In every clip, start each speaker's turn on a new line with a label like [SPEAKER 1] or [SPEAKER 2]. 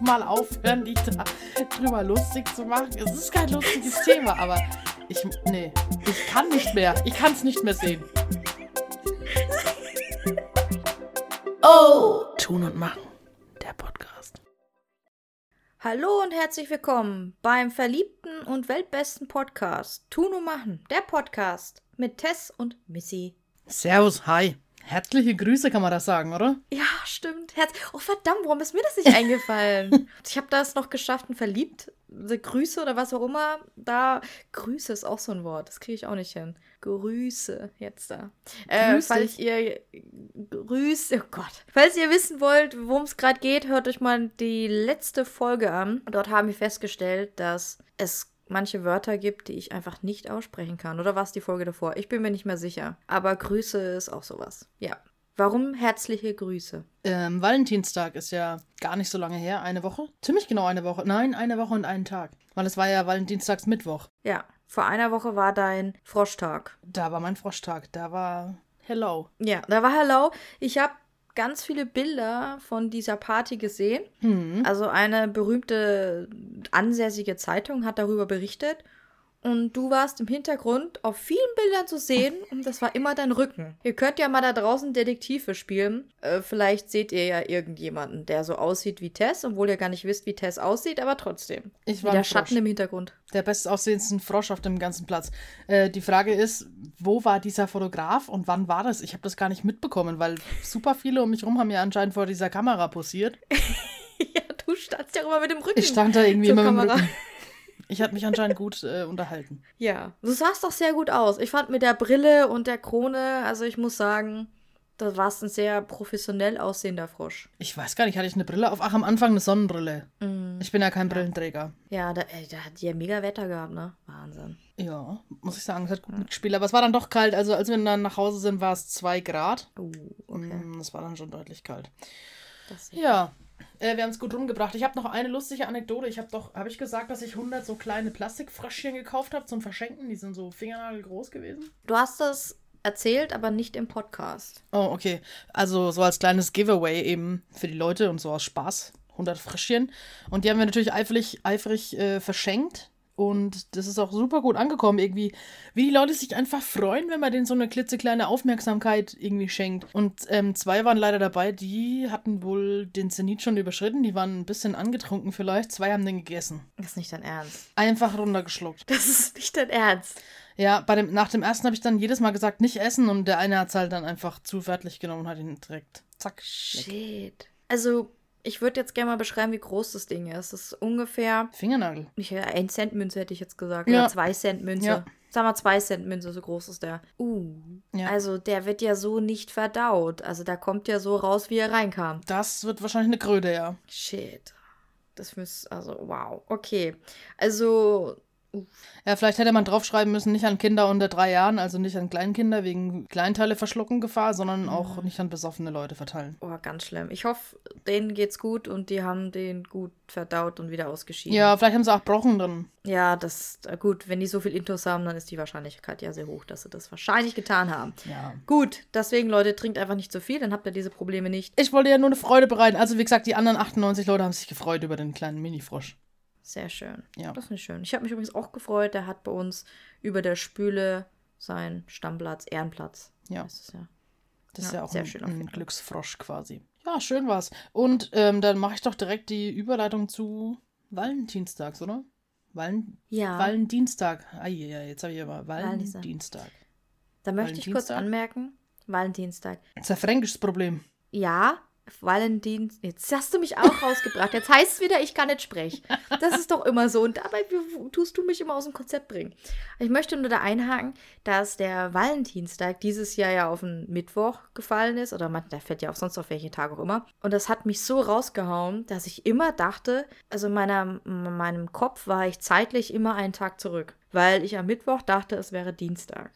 [SPEAKER 1] mal aufhören, die da drüber lustig zu machen? Es ist kein lustiges Thema, aber ich, nee, ich kann nicht mehr. Ich kann es nicht mehr sehen. Oh! Tun und machen. Der Podcast.
[SPEAKER 2] Hallo und herzlich willkommen beim verliebten und weltbesten Podcast Tun und Machen, der Podcast mit Tess und Missy.
[SPEAKER 1] Servus, hi. Herzliche Grüße kann man das sagen, oder?
[SPEAKER 2] Ja, stimmt. Herz oh verdammt, warum ist mir das nicht eingefallen? ich habe das noch geschafft, ein verliebt, Grüße oder was auch immer. Da Grüße ist auch so ein Wort, das kriege ich auch nicht hin. Grüße jetzt da. Äh, falls ihr Grüße, oh Gott. Falls ihr wissen wollt, worum es gerade geht, hört euch mal die letzte Folge an. Dort haben wir festgestellt, dass es manche Wörter gibt, die ich einfach nicht aussprechen kann. Oder war es die Folge davor? Ich bin mir nicht mehr sicher. Aber Grüße ist auch sowas. Ja. Warum herzliche Grüße?
[SPEAKER 1] Ähm, Valentinstag ist ja gar nicht so lange her. Eine Woche? Ziemlich genau eine Woche. Nein, eine Woche und einen Tag. Weil es war ja Valentinstags Mittwoch.
[SPEAKER 2] Ja. Vor einer Woche war dein Froschtag.
[SPEAKER 1] Da war mein Froschtag. Da war Hello.
[SPEAKER 2] Ja, da war Hello. Ich habe ganz viele Bilder von dieser Party gesehen. Mhm. Also eine berühmte ansässige Zeitung hat darüber berichtet und du warst im Hintergrund auf vielen Bildern zu sehen und das war immer dein Rücken. Ihr könnt ja mal da draußen Detektive spielen. Äh, vielleicht seht ihr ja irgendjemanden, der so aussieht wie Tess, obwohl ihr gar nicht wisst, wie Tess aussieht, aber trotzdem.
[SPEAKER 1] Ich war
[SPEAKER 2] der Schatten im Hintergrund.
[SPEAKER 1] Der bestaussehendste Frosch auf dem ganzen Platz. Äh, die Frage ist, wo war dieser Fotograf und wann war das? Ich habe das gar nicht mitbekommen, weil super viele um mich rum haben ja anscheinend vor dieser Kamera posiert.
[SPEAKER 2] ja, du standst ja immer mit dem Rücken.
[SPEAKER 1] Ich stand da irgendwie immer mit dem Rücken. Ich hatte mich anscheinend gut äh, unterhalten.
[SPEAKER 2] Ja, du sahst doch sehr gut aus. Ich fand mit der Brille und der Krone, also ich muss sagen, da warst ein sehr professionell aussehender Frosch.
[SPEAKER 1] Ich weiß gar nicht, hatte ich eine Brille auf? Ach, am Anfang eine Sonnenbrille. Mm. Ich bin ja kein Brillenträger.
[SPEAKER 2] Ja, da, ey, da hat die ja mega Wetter gehabt, ne? Wahnsinn.
[SPEAKER 1] Ja, muss ich sagen, es hat gut ja. mitgespielt. Aber es war dann doch kalt. Also als wir dann nach Hause sind, war es 2 Grad.
[SPEAKER 2] Uh, okay.
[SPEAKER 1] Mm, es war dann schon deutlich kalt. ja. Äh, wir haben es gut rumgebracht. Ich habe noch eine lustige Anekdote. Ich habe doch, habe ich gesagt, dass ich 100 so kleine Plastikfröschchen gekauft habe zum Verschenken? Die sind so fingernagelgroß gewesen.
[SPEAKER 2] Du hast das erzählt, aber nicht im Podcast.
[SPEAKER 1] Oh, okay. Also so als kleines Giveaway eben für die Leute und so aus Spaß. 100 Fröschchen. Und die haben wir natürlich eifrig, eifrig äh, verschenkt. Und das ist auch super gut angekommen, irgendwie. Wie die Leute sich einfach freuen, wenn man denen so eine klitzekleine Aufmerksamkeit irgendwie schenkt. Und ähm, zwei waren leider dabei, die hatten wohl den Zenit schon überschritten. Die waren ein bisschen angetrunken vielleicht. Zwei haben den gegessen.
[SPEAKER 2] Das ist nicht dein Ernst.
[SPEAKER 1] Einfach runtergeschluckt.
[SPEAKER 2] Das ist nicht dein Ernst.
[SPEAKER 1] Ja, bei dem, nach dem ersten habe ich dann jedes Mal gesagt, nicht essen. Und der eine hat es halt dann einfach zu wörtlich genommen und hat ihn direkt zack.
[SPEAKER 2] Shit. Weg. Also ich würde jetzt gerne mal beschreiben, wie groß das Ding ist. Das ist ungefähr.
[SPEAKER 1] Fingernagel.
[SPEAKER 2] Nicht, ein Cent Münze hätte ich jetzt gesagt. Ja. Oder zwei Cent Münze. Ja. Sag mal, zwei Cent Münze, so groß ist der. Uh. Ja. Also der wird ja so nicht verdaut. Also da kommt ja so raus, wie er reinkam.
[SPEAKER 1] Das wird wahrscheinlich eine Kröte, ja.
[SPEAKER 2] Shit. Das müsste, also wow. Okay. Also
[SPEAKER 1] ja, vielleicht hätte man draufschreiben müssen, nicht an Kinder unter drei Jahren, also nicht an Kleinkinder wegen Kleinteile verschlucken Gefahr, sondern auch mhm. nicht an besoffene Leute verteilen.
[SPEAKER 2] Oh, ganz schlimm. Ich hoffe, denen geht's gut und die haben den gut verdaut und wieder ausgeschieden.
[SPEAKER 1] Ja, vielleicht haben sie auch Brochen drin.
[SPEAKER 2] Ja, das, gut, wenn die so viel Intus haben, dann ist die Wahrscheinlichkeit ja sehr hoch, dass sie das wahrscheinlich getan haben.
[SPEAKER 1] Ja.
[SPEAKER 2] Gut, deswegen, Leute, trinkt einfach nicht zu viel, dann habt ihr diese Probleme nicht.
[SPEAKER 1] Ich wollte ja nur eine Freude bereiten. Also, wie gesagt, die anderen 98 Leute haben sich gefreut über den kleinen Mini-Frosch.
[SPEAKER 2] Sehr schön.
[SPEAKER 1] Ja.
[SPEAKER 2] Das finde ich schön. Ich habe mich übrigens auch gefreut. Der hat bei uns über der Spüle seinen Stammplatz, Ehrenplatz.
[SPEAKER 1] Ja. Das
[SPEAKER 2] ist ja,
[SPEAKER 1] das ist ja auch sehr ein, schön ein Glücksfrosch quasi. Ja, schön war's. Und ähm, dann mache ich doch direkt die Überleitung zu Valentinstags, oder? Valen
[SPEAKER 2] ja.
[SPEAKER 1] Valentinstag. Ah, ja, jetzt habe ich aber Valentinstag.
[SPEAKER 2] Da möchte ich kurz anmerken, Valentinstag.
[SPEAKER 1] Das ist ein fränkisches Problem.
[SPEAKER 2] Ja, Valentin, jetzt hast du mich auch rausgebracht. Jetzt heißt es wieder, ich kann nicht sprechen. Das ist doch immer so. Und dabei tust du mich immer aus dem Konzept bringen. Ich möchte nur da einhaken, dass der Valentinstag dieses Jahr ja auf den Mittwoch gefallen ist. Oder man, der fällt ja auf sonst auf welchen Tag auch immer. Und das hat mich so rausgehauen, dass ich immer dachte, also in meiner, in meinem Kopf war ich zeitlich immer einen Tag zurück. Weil ich am Mittwoch dachte, es wäre Dienstag.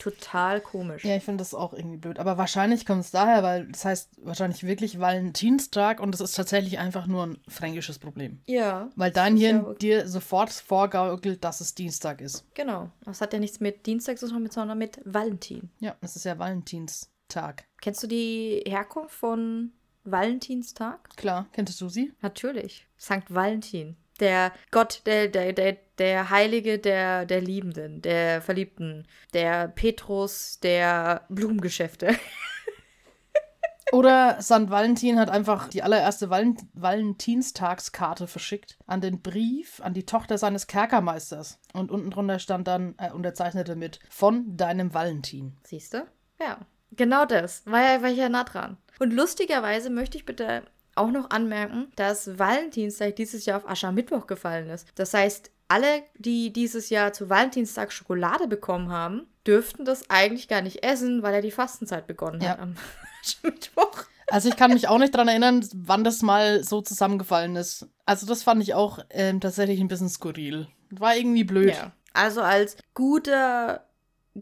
[SPEAKER 2] Total komisch.
[SPEAKER 1] Ja, ich finde das auch irgendwie blöd. Aber wahrscheinlich kommt es daher, weil das heißt wahrscheinlich wirklich Valentinstag und es ist tatsächlich einfach nur ein fränkisches Problem.
[SPEAKER 2] Ja.
[SPEAKER 1] Weil dein Hirn ja dir sofort vorgaukelt, dass es Dienstag ist.
[SPEAKER 2] Genau. Das hat ja nichts mit Dienstag zu tun, sondern mit Valentin.
[SPEAKER 1] Ja, es ist ja Valentinstag.
[SPEAKER 2] Kennst du die Herkunft von Valentinstag?
[SPEAKER 1] Klar, kennst du sie?
[SPEAKER 2] Natürlich. Sankt Valentin. Der Gott, der, der, der, der Heilige der, der Liebenden, der Verliebten, der Petrus der Blumengeschäfte.
[SPEAKER 1] Oder St. Valentin hat einfach die allererste Val Valentinstagskarte verschickt an den Brief an die Tochter seines Kerkermeisters. Und unten drunter stand dann äh, unterzeichnete mit von deinem Valentin.
[SPEAKER 2] Siehst du? Ja. Genau das. War ja, war ja nah dran. Und lustigerweise möchte ich bitte auch noch anmerken, dass Valentinstag dieses Jahr auf Aschermittwoch gefallen ist. Das heißt, alle, die dieses Jahr zu Valentinstag Schokolade bekommen haben, dürften das eigentlich gar nicht essen, weil er die Fastenzeit begonnen
[SPEAKER 1] Ja.
[SPEAKER 2] hat am Aschermittwoch.
[SPEAKER 1] Also ich kann mich auch nicht dran erinnern, wann das mal so zusammengefallen ist. Also das fand ich auch ähm, tatsächlich ein bisschen skurril. War irgendwie blöd.
[SPEAKER 2] Ja. Also als guter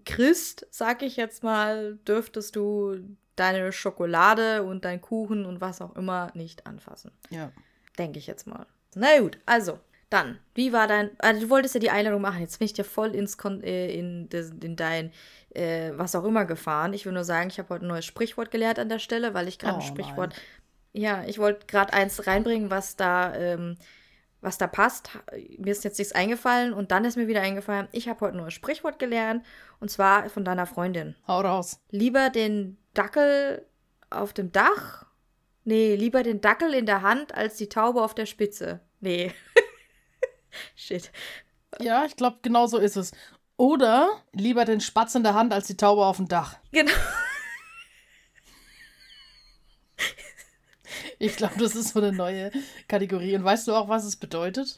[SPEAKER 2] Christ, sag ich jetzt mal, dürftest du deine Schokolade und dein Kuchen und was auch immer nicht anfassen.
[SPEAKER 1] ja.
[SPEAKER 2] Denke ich jetzt mal. Na gut, also, dann, wie war dein. Also, du wolltest ja die Einladung machen. Jetzt bin ich dir voll ins Kon äh, in, in dein äh, was auch immer gefahren. Ich will nur sagen, ich habe heute ein neues Sprichwort gelernt an der Stelle, weil ich gerade ein
[SPEAKER 1] Oh,
[SPEAKER 2] Sprichwort. Ja, ich wollte gerade eins reinbringen, was da. Ähm, was da passt. Mir ist jetzt nichts eingefallen und dann ist mir wieder eingefallen, ich habe heute ein neues Sprichwort gelernt und zwar von deiner Freundin.
[SPEAKER 1] Hau raus.
[SPEAKER 2] Lieber den Dackel auf dem Dach? Nee, lieber den Dackel in der Hand als die Taube auf der Spitze. Nee. Shit.
[SPEAKER 1] Ja, ich glaube, genau so ist es. Oder lieber den Spatz in der Hand als die Taube auf dem Dach.
[SPEAKER 2] Genau.
[SPEAKER 1] Ich glaube, das ist so eine neue Kategorie. Und weißt du auch, was es bedeutet?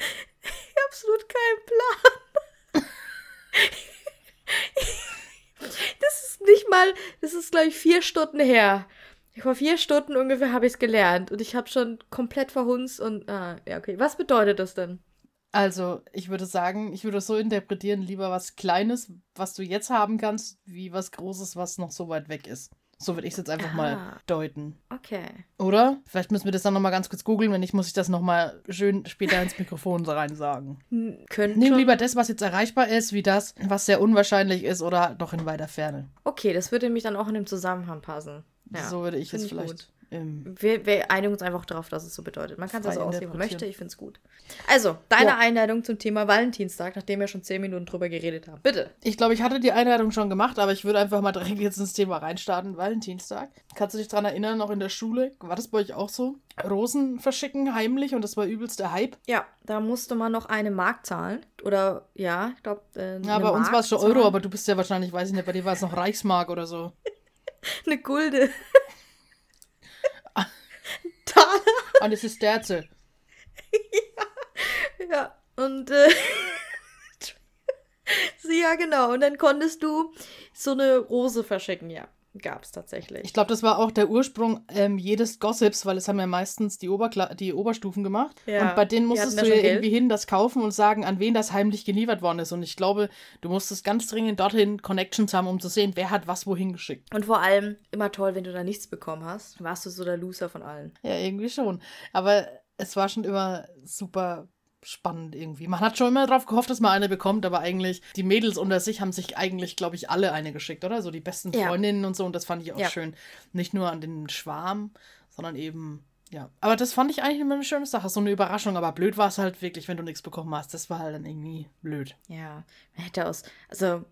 [SPEAKER 2] Absolut kein Plan. Das ist nicht mal, das ist glaube ich vier Stunden her. Vor vier Stunden ungefähr habe ich es gelernt und ich habe schon komplett verhunzt und, ah, ja, okay. Was bedeutet das denn?
[SPEAKER 1] Also, ich würde sagen, ich würde es so interpretieren, lieber was Kleines, was du jetzt haben kannst, wie was Großes, was noch so weit weg ist. So würde ich es jetzt einfach mal
[SPEAKER 2] Ah.
[SPEAKER 1] deuten.
[SPEAKER 2] Okay.
[SPEAKER 1] Oder? Vielleicht müssen wir das dann nochmal ganz kurz googeln. Wenn nicht, muss ich das nochmal schön später ins Mikrofon so rein sagen.
[SPEAKER 2] Hm, Könnte
[SPEAKER 1] Nimm lieber das, was jetzt erreichbar ist, wie das, was sehr unwahrscheinlich ist oder doch in weiter Ferne.
[SPEAKER 2] Okay, das würde mich dann auch in dem Zusammenhang passen. Ja,
[SPEAKER 1] so würde ich
[SPEAKER 2] find
[SPEAKER 1] es
[SPEAKER 2] ich
[SPEAKER 1] vielleicht.
[SPEAKER 2] gut.
[SPEAKER 1] Ähm,
[SPEAKER 2] Wir, wir einigen uns einfach darauf, dass es so bedeutet. Man kann es also aussehen, wie man möchte. Ich finde es gut. Also, deine
[SPEAKER 1] Ja.
[SPEAKER 2] Einleitung zum Thema Valentinstag, nachdem wir schon zehn Minuten drüber geredet haben. Bitte.
[SPEAKER 1] ich glaube, ich hatte die Einleitung schon gemacht, aber ich würde einfach mal direkt jetzt ins Thema reinstarten. Valentinstag. Kannst du dich dran erinnern, noch in der Schule? War das bei euch auch so? Rosen verschicken heimlich und das war übelst der Hype.
[SPEAKER 2] Ja, da musste man noch eine Mark zahlen. Oder, ja, ich glaube, äh,
[SPEAKER 1] Ja, bei uns
[SPEAKER 2] Mark
[SPEAKER 1] war es schon. Euro, aber du bist ja wahrscheinlich, weiß ich nicht, bei dir war es noch Reichsmark oder so.
[SPEAKER 2] Eine Gulde. Taler.
[SPEAKER 1] Und es ist Derze.
[SPEAKER 2] Ja, und, äh, ja, genau. Und dann konntest du so eine Rose verschicken, ja. Gab es tatsächlich.
[SPEAKER 1] Ich glaube, das war auch der Ursprung ähm, jedes Gossips, weil es haben ja meistens die, Oberkla die Oberstufen gemacht.
[SPEAKER 2] Ja,
[SPEAKER 1] und bei denen musstest du ja irgendwie hin das kaufen und sagen, an wen das heimlich geliefert worden ist. Und ich glaube, du musstest ganz dringend dorthin Connections haben, um zu sehen, wer hat was wohin geschickt.
[SPEAKER 2] Und vor allem immer toll, wenn du da nichts bekommen hast, warst du so der Loser von allen.
[SPEAKER 1] Ja, irgendwie schon. Aber es war schon immer super spannend irgendwie. Man hat schon immer darauf gehofft, dass man eine bekommt, aber eigentlich, die Mädels unter sich haben sich eigentlich, glaube ich, alle eine geschickt, oder? So die besten
[SPEAKER 2] Ja.
[SPEAKER 1] Freundinnen und so. Und das fand ich auch
[SPEAKER 2] Ja.
[SPEAKER 1] schön. Nicht nur an den Schwarm, sondern eben, ja. Aber das fand ich eigentlich immer eine schöne Sache. So eine Überraschung. Aber blöd war es halt wirklich, wenn du nichts bekommen hast. Das war halt dann irgendwie blöd.
[SPEAKER 2] Ja, man hätte aus, also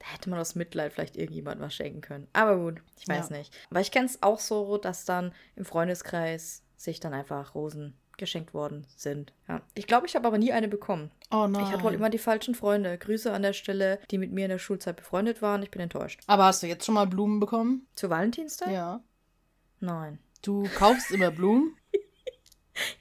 [SPEAKER 2] da hätte man aus Mitleid vielleicht irgendjemand was schenken können. Aber gut, ich weiß
[SPEAKER 1] Ja.
[SPEAKER 2] nicht. Aber ich kenne es auch so, dass dann im Freundeskreis sich dann einfach Rosen geschenkt worden sind. Ja. Ich glaube, ich habe aber nie eine bekommen.
[SPEAKER 1] Oh nein.
[SPEAKER 2] Ich hatte wohl immer die falschen Freunde. Grüße an der Stelle, die mit mir in der Schulzeit befreundet waren. Ich bin enttäuscht.
[SPEAKER 1] aber hast du jetzt schon mal Blumen bekommen?
[SPEAKER 2] Zu Valentinstag?
[SPEAKER 1] Ja.
[SPEAKER 2] Nein.
[SPEAKER 1] Du kaufst immer Blumen?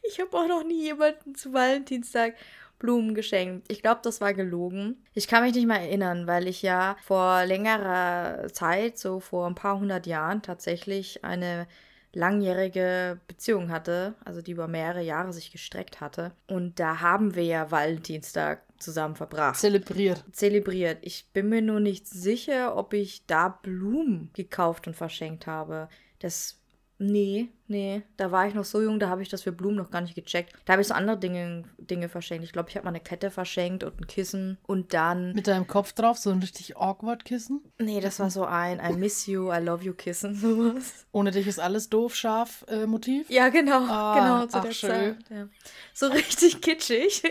[SPEAKER 2] Ich habe auch noch nie jemanden zu Valentinstag Blumen geschenkt. Ich glaube, das war gelogen. Ich kann mich nicht mehr erinnern, weil ich ja vor längerer Zeit, so vor ein paar hundert Jahren, tatsächlich eine langjährige Beziehung hatte, also die über mehrere Jahre sich gestreckt hatte. Und da haben wir ja Valentinstag zusammen verbracht.
[SPEAKER 1] Zelebriert.
[SPEAKER 2] zelebriert. Ich bin mir nur nicht sicher, ob ich da Blumen gekauft und verschenkt habe. Das Nee, nee. Da war ich noch so jung, da habe ich das für Blumen noch gar nicht gecheckt. Da habe ich so andere Dinge, Dinge verschenkt. Ich glaube, ich habe mal eine Kette verschenkt und ein Kissen. Und dann.
[SPEAKER 1] Mit deinem Kopf drauf, so ein richtig awkward Kissen?
[SPEAKER 2] Nee, das war so ein I miss you, I love you Kissen, sowas.
[SPEAKER 1] Ohne dich ist alles doof, scharf äh, Motiv?
[SPEAKER 2] Ja, genau.
[SPEAKER 1] Ah,
[SPEAKER 2] genau, zu
[SPEAKER 1] ach,
[SPEAKER 2] der
[SPEAKER 1] schön.
[SPEAKER 2] Zeit. Ja. So richtig kitschig.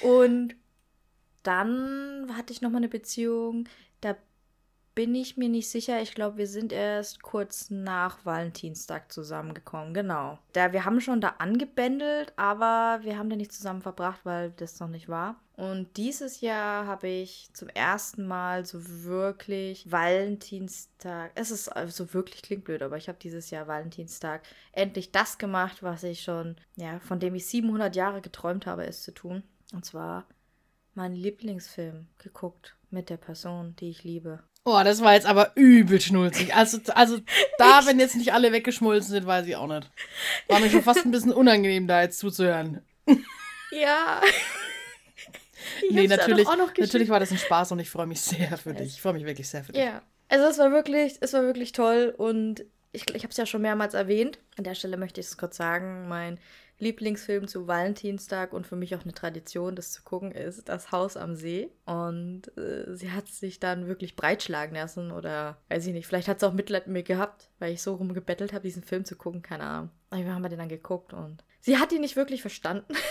[SPEAKER 2] Und dann hatte ich noch mal eine Beziehung, da bin ich mir nicht sicher. Ich glaube, wir sind erst kurz nach Valentinstag zusammengekommen. Genau. Da, wir haben schon da angebändelt, aber wir haben da nicht zusammen verbracht, weil das noch nicht war. Und dieses Jahr habe ich zum ersten Mal so wirklich Valentinstag. Es ist also wirklich klingt blöd, aber ich habe dieses Jahr Valentinstag endlich das gemacht, was ich schon, ja, von dem ich 700 Jahre geträumt habe, es zu tun. Und zwar meinen Lieblingsfilm geguckt mit der Person, die ich liebe.
[SPEAKER 1] Oh, das war jetzt aber übel schnulzig. Also, also da, wenn jetzt nicht alle weggeschmolzen sind, weiß ich auch nicht. War mir schon fast ein bisschen unangenehm, da jetzt zuzuhören.
[SPEAKER 2] Ja. Ich
[SPEAKER 1] nee, natürlich, natürlich war das ein Spaß und ich freue mich sehr für dich. Ich freue mich wirklich sehr für dich.
[SPEAKER 2] Ja. Also es war wirklich, es war wirklich toll und ich, ich habe es ja schon mehrmals erwähnt. An der Stelle möchte ich es kurz sagen. Mein Lieblingsfilm zu Valentinstag und für mich auch eine Tradition, das zu gucken, ist Das Haus am See. Und äh, sie hat sich dann wirklich breitschlagen lassen oder weiß ich nicht, vielleicht hat sie auch Mitleid mit mir gehabt, weil ich so rumgebettelt habe, diesen Film zu gucken, keine Ahnung. Aber wir haben den dann geguckt und sie hat ihn nicht wirklich verstanden.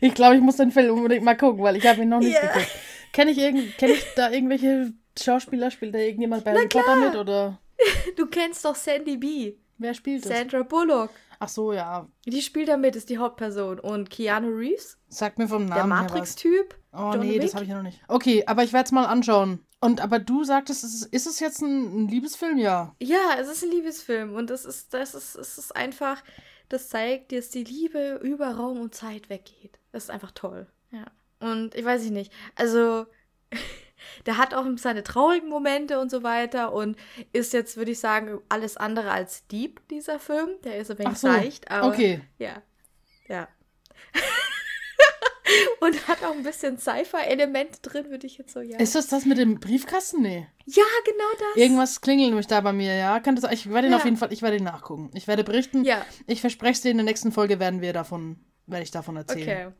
[SPEAKER 1] Ich glaube, ich muss den Film unbedingt mal gucken, weil ich habe ihn noch nicht
[SPEAKER 2] Ja.
[SPEAKER 1] geguckt. Kenne ich, irgend, kenn ich da irgendwelche Schauspieler? Spielt da irgendjemand bei Harry Potter mit? Oder
[SPEAKER 2] Du kennst doch Sandy B.
[SPEAKER 1] wer spielt das?
[SPEAKER 2] Sandra Bullock.
[SPEAKER 1] Ach so, ja.
[SPEAKER 2] Die spielt da mit, ist die Hauptperson. Und Keanu Reeves,
[SPEAKER 1] Sag mir vom
[SPEAKER 2] der
[SPEAKER 1] Namen was.
[SPEAKER 2] Matrix-Typ.
[SPEAKER 1] Oh
[SPEAKER 2] John
[SPEAKER 1] nee,
[SPEAKER 2] Wick.
[SPEAKER 1] das habe ich ja noch nicht. Okay, aber ich werde es mal anschauen. Und aber du sagtest, ist es, ist es jetzt ein, ein Liebesfilm? Ja.
[SPEAKER 2] Ja, es ist ein Liebesfilm und es ist, das ist, es ist einfach, das zeigt, dass die Liebe über Raum und Zeit weggeht. Das ist einfach toll. Ja. Und ich weiß ich nicht. Also, der hat auch seine traurigen Momente und so weiter und ist jetzt, würde ich sagen, alles andere als deep, dieser Film. Der ist ein wenig
[SPEAKER 1] so,
[SPEAKER 2] seicht, aber.
[SPEAKER 1] Okay.
[SPEAKER 2] Ja. Ja. und hat auch ein bisschen Sci-Fi-Elemente drin, würde ich jetzt so, ja.
[SPEAKER 1] Ist das das mit dem Briefkasten? Nee.
[SPEAKER 2] ja, genau das.
[SPEAKER 1] Irgendwas klingelt nämlich da bei mir, ja. Kann das, ich werde ihn
[SPEAKER 2] Ja.
[SPEAKER 1] auf jeden Fall, ich werde ihn nachgucken. Ich werde berichten.
[SPEAKER 2] Ja.
[SPEAKER 1] Ich verspreche es dir, in der nächsten Folge werden wir davon, werde ich davon erzählen.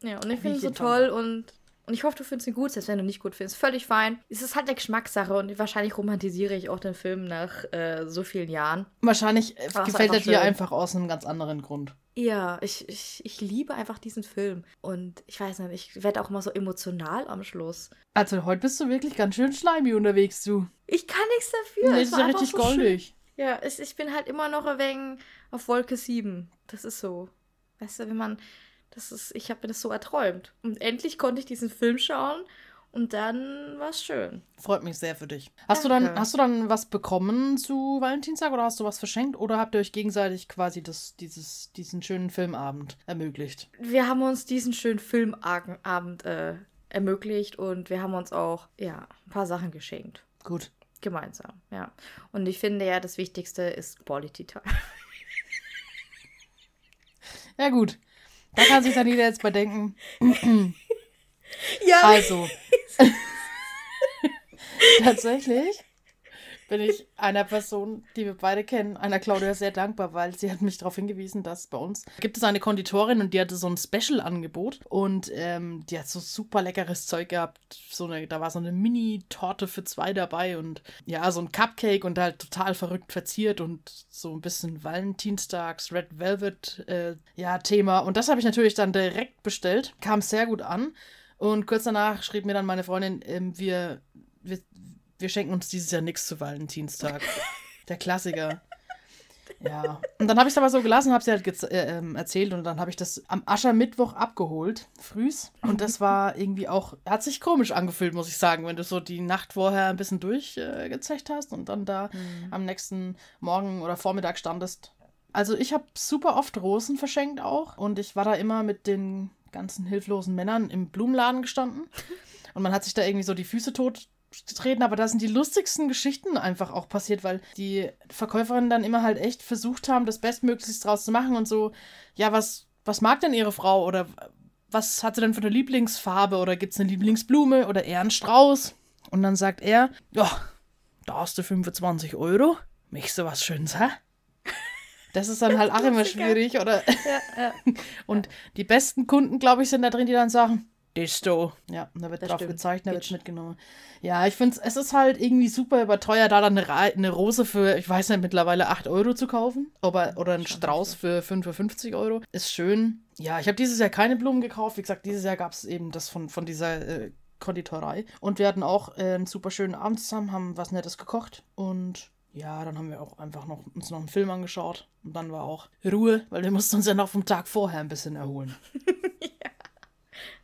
[SPEAKER 2] Okay. Ja, und ich finde ihn so toll und, und ich hoffe, du findest ihn gut, selbst wenn du nicht gut findest. Völlig fein. Es ist halt eine Geschmackssache und wahrscheinlich romantisiere ich auch den Film nach äh, so vielen Jahren.
[SPEAKER 1] Wahrscheinlich äh,
[SPEAKER 2] Aber
[SPEAKER 1] gefällt er dir
[SPEAKER 2] schön.
[SPEAKER 1] einfach aus einem ganz anderen Grund.
[SPEAKER 2] Ja, ich, ich, ich liebe einfach diesen Film. Und ich weiß nicht, ich werde auch immer so emotional am Schluss.
[SPEAKER 1] Also heute bist du wirklich ganz schön schleimig unterwegs, du.
[SPEAKER 2] Ich kann nichts dafür.
[SPEAKER 1] Nee,
[SPEAKER 2] es
[SPEAKER 1] das ist ja richtig
[SPEAKER 2] so schön.
[SPEAKER 1] goldig.
[SPEAKER 2] Ja, es, ich bin halt immer noch ein wenig auf Wolke 7. Das ist so. Weißt du, wenn man. Das ist, ich habe mir das so erträumt. Und endlich konnte ich diesen Film schauen und dann war es schön.
[SPEAKER 1] Freut mich sehr für dich. Hast du dann, hast du dann was bekommen zu Valentinstag oder hast du was verschenkt oder habt ihr euch gegenseitig quasi das, dieses, diesen schönen Filmabend ermöglicht?
[SPEAKER 2] Wir haben uns diesen schönen Filmabend äh, ermöglicht und wir haben uns auch, ja, ein paar Sachen geschenkt.
[SPEAKER 1] Gut.
[SPEAKER 2] Gemeinsam, ja. Und ich finde ja, das Wichtigste ist Quality Time.
[SPEAKER 1] Ja, gut. Da kann sich dann jeder jetzt bei denken.
[SPEAKER 2] Ja,
[SPEAKER 1] Also. Tatsächlich bin ich einer Person, die wir beide kennen, einer Claudia sehr dankbar, weil sie hat mich darauf hingewiesen, dass bei uns gibt es eine Konditorin und die hatte so ein Special-Angebot und ähm, die hat so super leckeres Zeug gehabt. So eine, da war so eine Mini-Torte für zwei dabei und ja, so ein Cupcake und halt total verrückt verziert und so ein bisschen Valentinstags Red Velvet äh, ja, Thema. Und das habe ich natürlich dann direkt bestellt. Kam sehr gut an. Und kurz danach schrieb mir dann meine Freundin, ähm, wir, wir, wir schenken uns dieses Jahr nichts zu Valentinstag. Der Klassiker. Ja. Und dann habe ich es aber so gelassen, habe sie halt äh, ähm, erzählt und dann habe ich das am Aschermittwoch abgeholt, frühs. Und das war irgendwie auch, hat sich komisch angefühlt, muss ich sagen, wenn du so die Nacht vorher ein bisschen durchgezecht äh, hast und dann da am nächsten Morgen oder Vormittag standest. Also ich habe super oft Rosen verschenkt auch und ich war da immer mit den ganzen hilflosen Männern im Blumenladen gestanden und man hat sich da irgendwie so die Füße tot getreten, aber da sind die lustigsten Geschichten einfach auch passiert, weil die Verkäuferinnen dann immer halt echt versucht haben, das Bestmöglichste draus zu machen und so, ja, was, was mag denn ihre Frau oder was hat sie denn für eine Lieblingsfarbe oder gibt es eine Lieblingsblume oder eher einen Strauß? Und dann sagt er, ja, da hast du 25 Euro, Möchtest du was Schönes, hä? Das ist dann halt auch immer schwierig, oder?
[SPEAKER 2] Ja, ja.
[SPEAKER 1] Und die besten Kunden, glaube ich, sind da drin, die dann sagen, Disto. Ja, da wird
[SPEAKER 2] Das
[SPEAKER 1] drauf
[SPEAKER 2] stimmt.
[SPEAKER 1] gezeigt, da wird mitgenommen. Ja, ich finde es ist halt irgendwie super überteuert, da dann eine, eine Rose für, ich weiß nicht, mittlerweile 8 Euro zu kaufen. Aber, oder einen Strauß für 55 Euro. Ist schön. Ja, ich habe dieses Jahr keine Blumen gekauft. Wie gesagt, dieses Jahr gab es eben das von, von dieser äh, Konditorei. Und wir hatten auch äh, einen super schönen Abend zusammen, haben was Nettes gekocht. Und ja, dann haben wir auch einfach noch, uns noch einen Film angeschaut. Und dann war auch Ruhe, weil wir mussten uns ja noch vom Tag vorher ein bisschen erholen.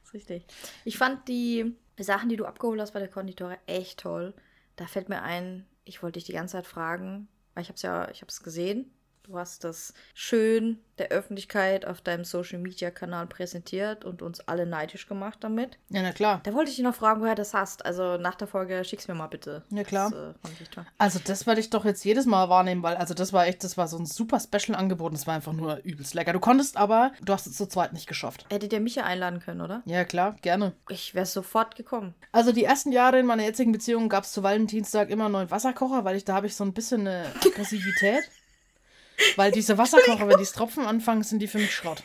[SPEAKER 2] ist richtig. Ich fand die Sachen, die du abgeholt hast bei der Konditorei, echt toll. Da fällt mir ein, ich wollte dich die ganze Zeit fragen, weil ich habe es ja, ich habe es gesehen. Du hast das schön der Öffentlichkeit auf deinem Social Media Kanal präsentiert und uns alle neidisch gemacht damit.
[SPEAKER 1] Ja, na klar.
[SPEAKER 2] Da wollte ich dich noch fragen, woher das hast. Also nach der Folge schick's mir mal bitte.
[SPEAKER 1] Ja, klar.
[SPEAKER 2] Das, äh.
[SPEAKER 1] Also das werde ich doch jetzt jedes Mal wahrnehmen, weil also das war echt, das war so ein super Special-Angebot. Das war einfach nur übelst lecker. Du konntest aber, du hast es zu zweit nicht geschafft.
[SPEAKER 2] Hättet ihr mich ja einladen können, oder?
[SPEAKER 1] Ja, klar, gerne.
[SPEAKER 2] Ich wäre sofort gekommen.
[SPEAKER 1] Also die ersten Jahre in meiner jetzigen Beziehung gab es zu Valentinstag immer einen neuen Wasserkocher, weil ich da habe ich so ein bisschen eine Aggressivität. Weil diese Wasserkocher, wenn die Tropfen anfangen, sind die für mich Schrott.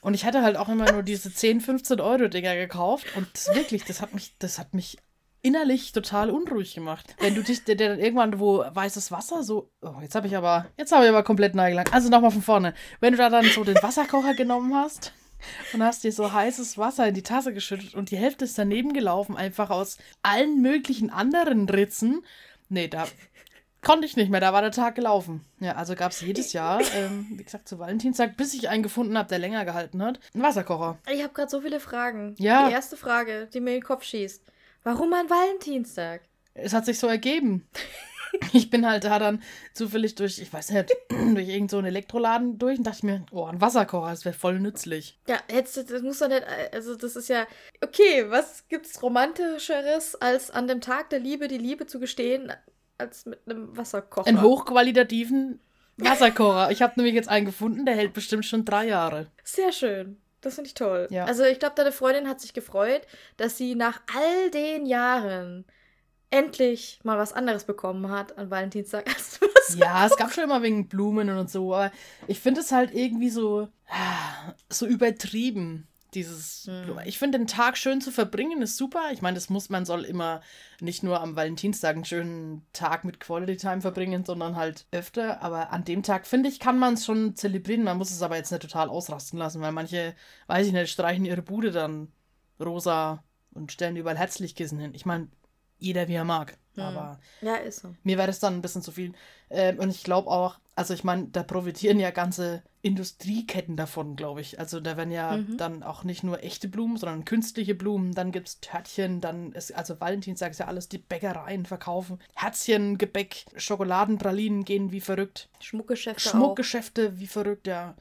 [SPEAKER 1] Und ich hatte halt auch immer nur diese 10, 15 Euro Dinger gekauft und das wirklich, das hat mich, das hat mich innerlich total unruhig gemacht. Wenn du dich, der, dann irgendwann, wo weißes Wasser so, oh, jetzt habe ich aber, jetzt habe ich aber komplett neigelang. Also nochmal von vorne. Wenn du da dann so den Wasserkocher genommen hast und hast dir so heißes Wasser in die Tasse geschüttet und die Hälfte ist daneben gelaufen, einfach aus allen möglichen anderen Ritzen. Nee, da konnte ich nicht mehr, da war der Tag gelaufen. Ja, also gab es jedes Jahr, ähm, wie gesagt, zu Valentinstag, bis ich einen gefunden habe, der länger gehalten hat, einen Wasserkocher.
[SPEAKER 2] Ich habe gerade so viele Fragen.
[SPEAKER 1] Ja.
[SPEAKER 2] Die erste Frage, die mir in den Kopf schießt. Warum an Valentinstag?
[SPEAKER 1] Es hat sich so ergeben. Ich bin halt da dann zufällig durch, ich weiß nicht, durch irgendeinen so einen Elektroladen durch und dachte mir, oh, ein Wasserkocher, das wäre voll nützlich.
[SPEAKER 2] Ja, du, das muss doch nicht, also das ist ja, okay, was gibt's romantischeres, als an dem Tag der Liebe die Liebe zu gestehen, als mit einem Wasserkocher?
[SPEAKER 1] Einen hochqualitativen Wasserkocher. Ich habe nämlich jetzt einen gefunden, der hält bestimmt schon drei Jahre.
[SPEAKER 2] Sehr schön. Das finde ich toll.
[SPEAKER 1] Ja.
[SPEAKER 2] Also ich glaube, deine Freundin hat sich gefreut, dass sie nach all den Jahren endlich mal was anderes bekommen hat an Valentinstag als was.
[SPEAKER 1] Ja, es gab schon immer wegen Blumen und so, aber ich finde es halt irgendwie so, ah, so übertrieben. Dieses,
[SPEAKER 2] Hm.
[SPEAKER 1] Blumen. ich finde den Tag schön zu verbringen ist super. Ich meine, das muss man soll immer nicht nur am Valentinstag einen schönen Tag mit Quality Time verbringen, sondern halt öfter. Aber an dem Tag finde ich kann man es schon zelebrieren. Man muss es aber jetzt nicht total ausrasten lassen, weil manche, weiß ich nicht, streichen ihre Bude dann rosa und stellen überall Herzlichkissen hin. Ich meine, jeder wie er mag.
[SPEAKER 2] Hm.
[SPEAKER 1] Aber
[SPEAKER 2] Ja, ist so.
[SPEAKER 1] mir wäre das dann ein bisschen zu viel. Ähm, und ich glaube auch, also ich meine, da profitieren ja ganze Industrieketten davon, glaube ich. Also da werden ja
[SPEAKER 2] Mhm.
[SPEAKER 1] dann auch nicht nur echte Blumen, sondern künstliche Blumen. Dann gibt es Törtchen, dann ist, also Valentinstag ist ja alles, die Bäckereien verkaufen. Herzchen, Gebäck, Schokoladenpralinen gehen wie verrückt.
[SPEAKER 2] Schmuckgeschäfte auch.
[SPEAKER 1] Schmuckgeschäfte wie verrückt, ja.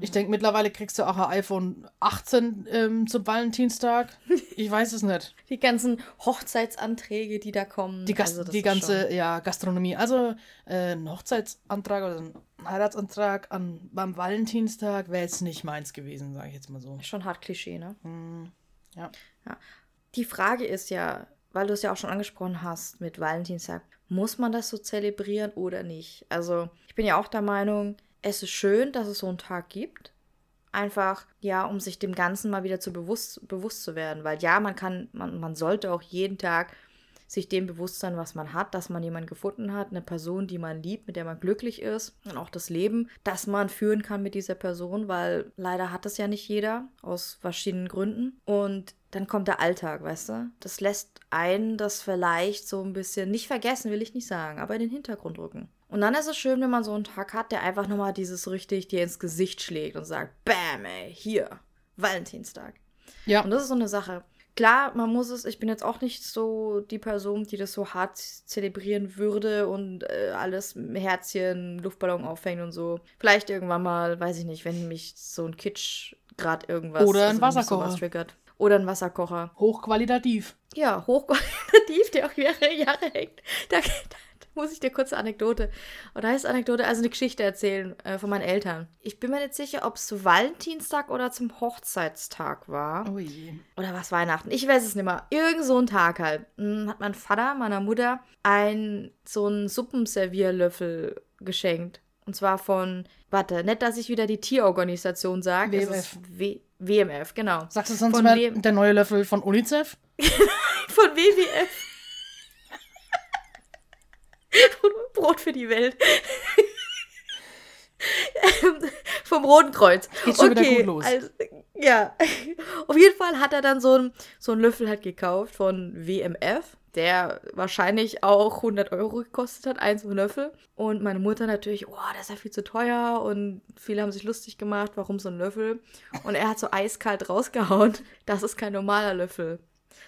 [SPEAKER 1] Ich denke, mittlerweile kriegst du auch ein iPhone 18 ähm, zum Valentinstag. Ich weiß es nicht.
[SPEAKER 2] Die ganzen Hochzeitsanträge, die da kommen.
[SPEAKER 1] Die, Gas
[SPEAKER 2] Also
[SPEAKER 1] die ganze ja, Gastronomie. Also äh, ein Hochzeitsantrag oder ein Heiratsantrag an, beim Valentinstag wäre jetzt nicht meins gewesen, sage ich jetzt mal so.
[SPEAKER 2] Schon, schon hart Klischee, ne?
[SPEAKER 1] Hm, ja.
[SPEAKER 2] Die Frage ist ja, weil du es ja auch schon angesprochen hast mit Valentinstag, muss man das so zelebrieren oder nicht? Also, ich bin ja auch der Meinung, es ist schön, dass es so einen Tag gibt. Einfach, ja, um sich dem Ganzen mal wieder zu bewusst, bewusst zu werden. Weil ja, man kann, man, man sollte auch jeden Tag sich dem bewusst sein, was man hat, dass man jemanden gefunden hat, eine Person, die man liebt, mit der man glücklich ist und auch das Leben, das man führen kann mit dieser Person, weil leider hat das ja nicht jeder aus verschiedenen Gründen. Und dann kommt der Alltag, weißt du? Das lässt einen das vielleicht so ein bisschen nicht vergessen, will ich nicht sagen, aber in den Hintergrund rücken. Und dann ist es schön, wenn man so einen Tag hat, der einfach nochmal dieses richtig dir ins Gesicht schlägt und sagt, Bam, ey, hier, Valentinstag.
[SPEAKER 1] Ja.
[SPEAKER 2] Und das ist so eine Sache. Klar, man muss es, ich bin jetzt auch nicht so die Person, die das so hart zelebrieren würde und äh, alles Herzchen, Luftballon aufhängt und so. Vielleicht irgendwann mal, weiß ich nicht, wenn mich so ein Kitsch gerade irgendwas
[SPEAKER 1] Oder ein
[SPEAKER 2] mich
[SPEAKER 1] Wasserkocher.
[SPEAKER 2] sowas triggert. Oder ein Wasserkocher.
[SPEAKER 1] Hochqualitativ.
[SPEAKER 2] Ja, hochqualitativ, der auch mehrere Jahre hängt. Da, muss ich dir kurz eine Anekdote, oder heißt Anekdote, also eine Geschichte erzählen äh, von meinen Eltern. Ich bin mir nicht sicher, ob es zu Valentinstag oder zum Hochzeitstag war.
[SPEAKER 1] Oh je.
[SPEAKER 2] Oder was Weihnachten. Ich weiß es nicht mehr. Irgend so ein Tag halt. Hm, Hat mein Vater meiner Mutter ein so einen Suppenservierlöffel geschenkt. Und zwar von, warte, nicht, dass ich wieder die Tierorganisation sage.
[SPEAKER 1] WMF.
[SPEAKER 2] W WMF, genau.
[SPEAKER 1] Sagst du sonst mal der neue Löffel von UNICEF?
[SPEAKER 2] Von WWF. Brot für die Welt. Ähm, Vom Roten Kreuz.
[SPEAKER 1] Geht schon wieder gut los.
[SPEAKER 2] Also, ja. Auf jeden Fall hat er dann so einen so einen Löffel halt gekauft von WMF, der wahrscheinlich auch 100 Euro gekostet hat, ein so ein Löffel. Und meine Mutter natürlich, oh, das ist ja viel zu teuer. Und viele haben sich lustig gemacht, warum so ein Löffel. Und er hat so eiskalt rausgehauen, das ist kein normaler Löffel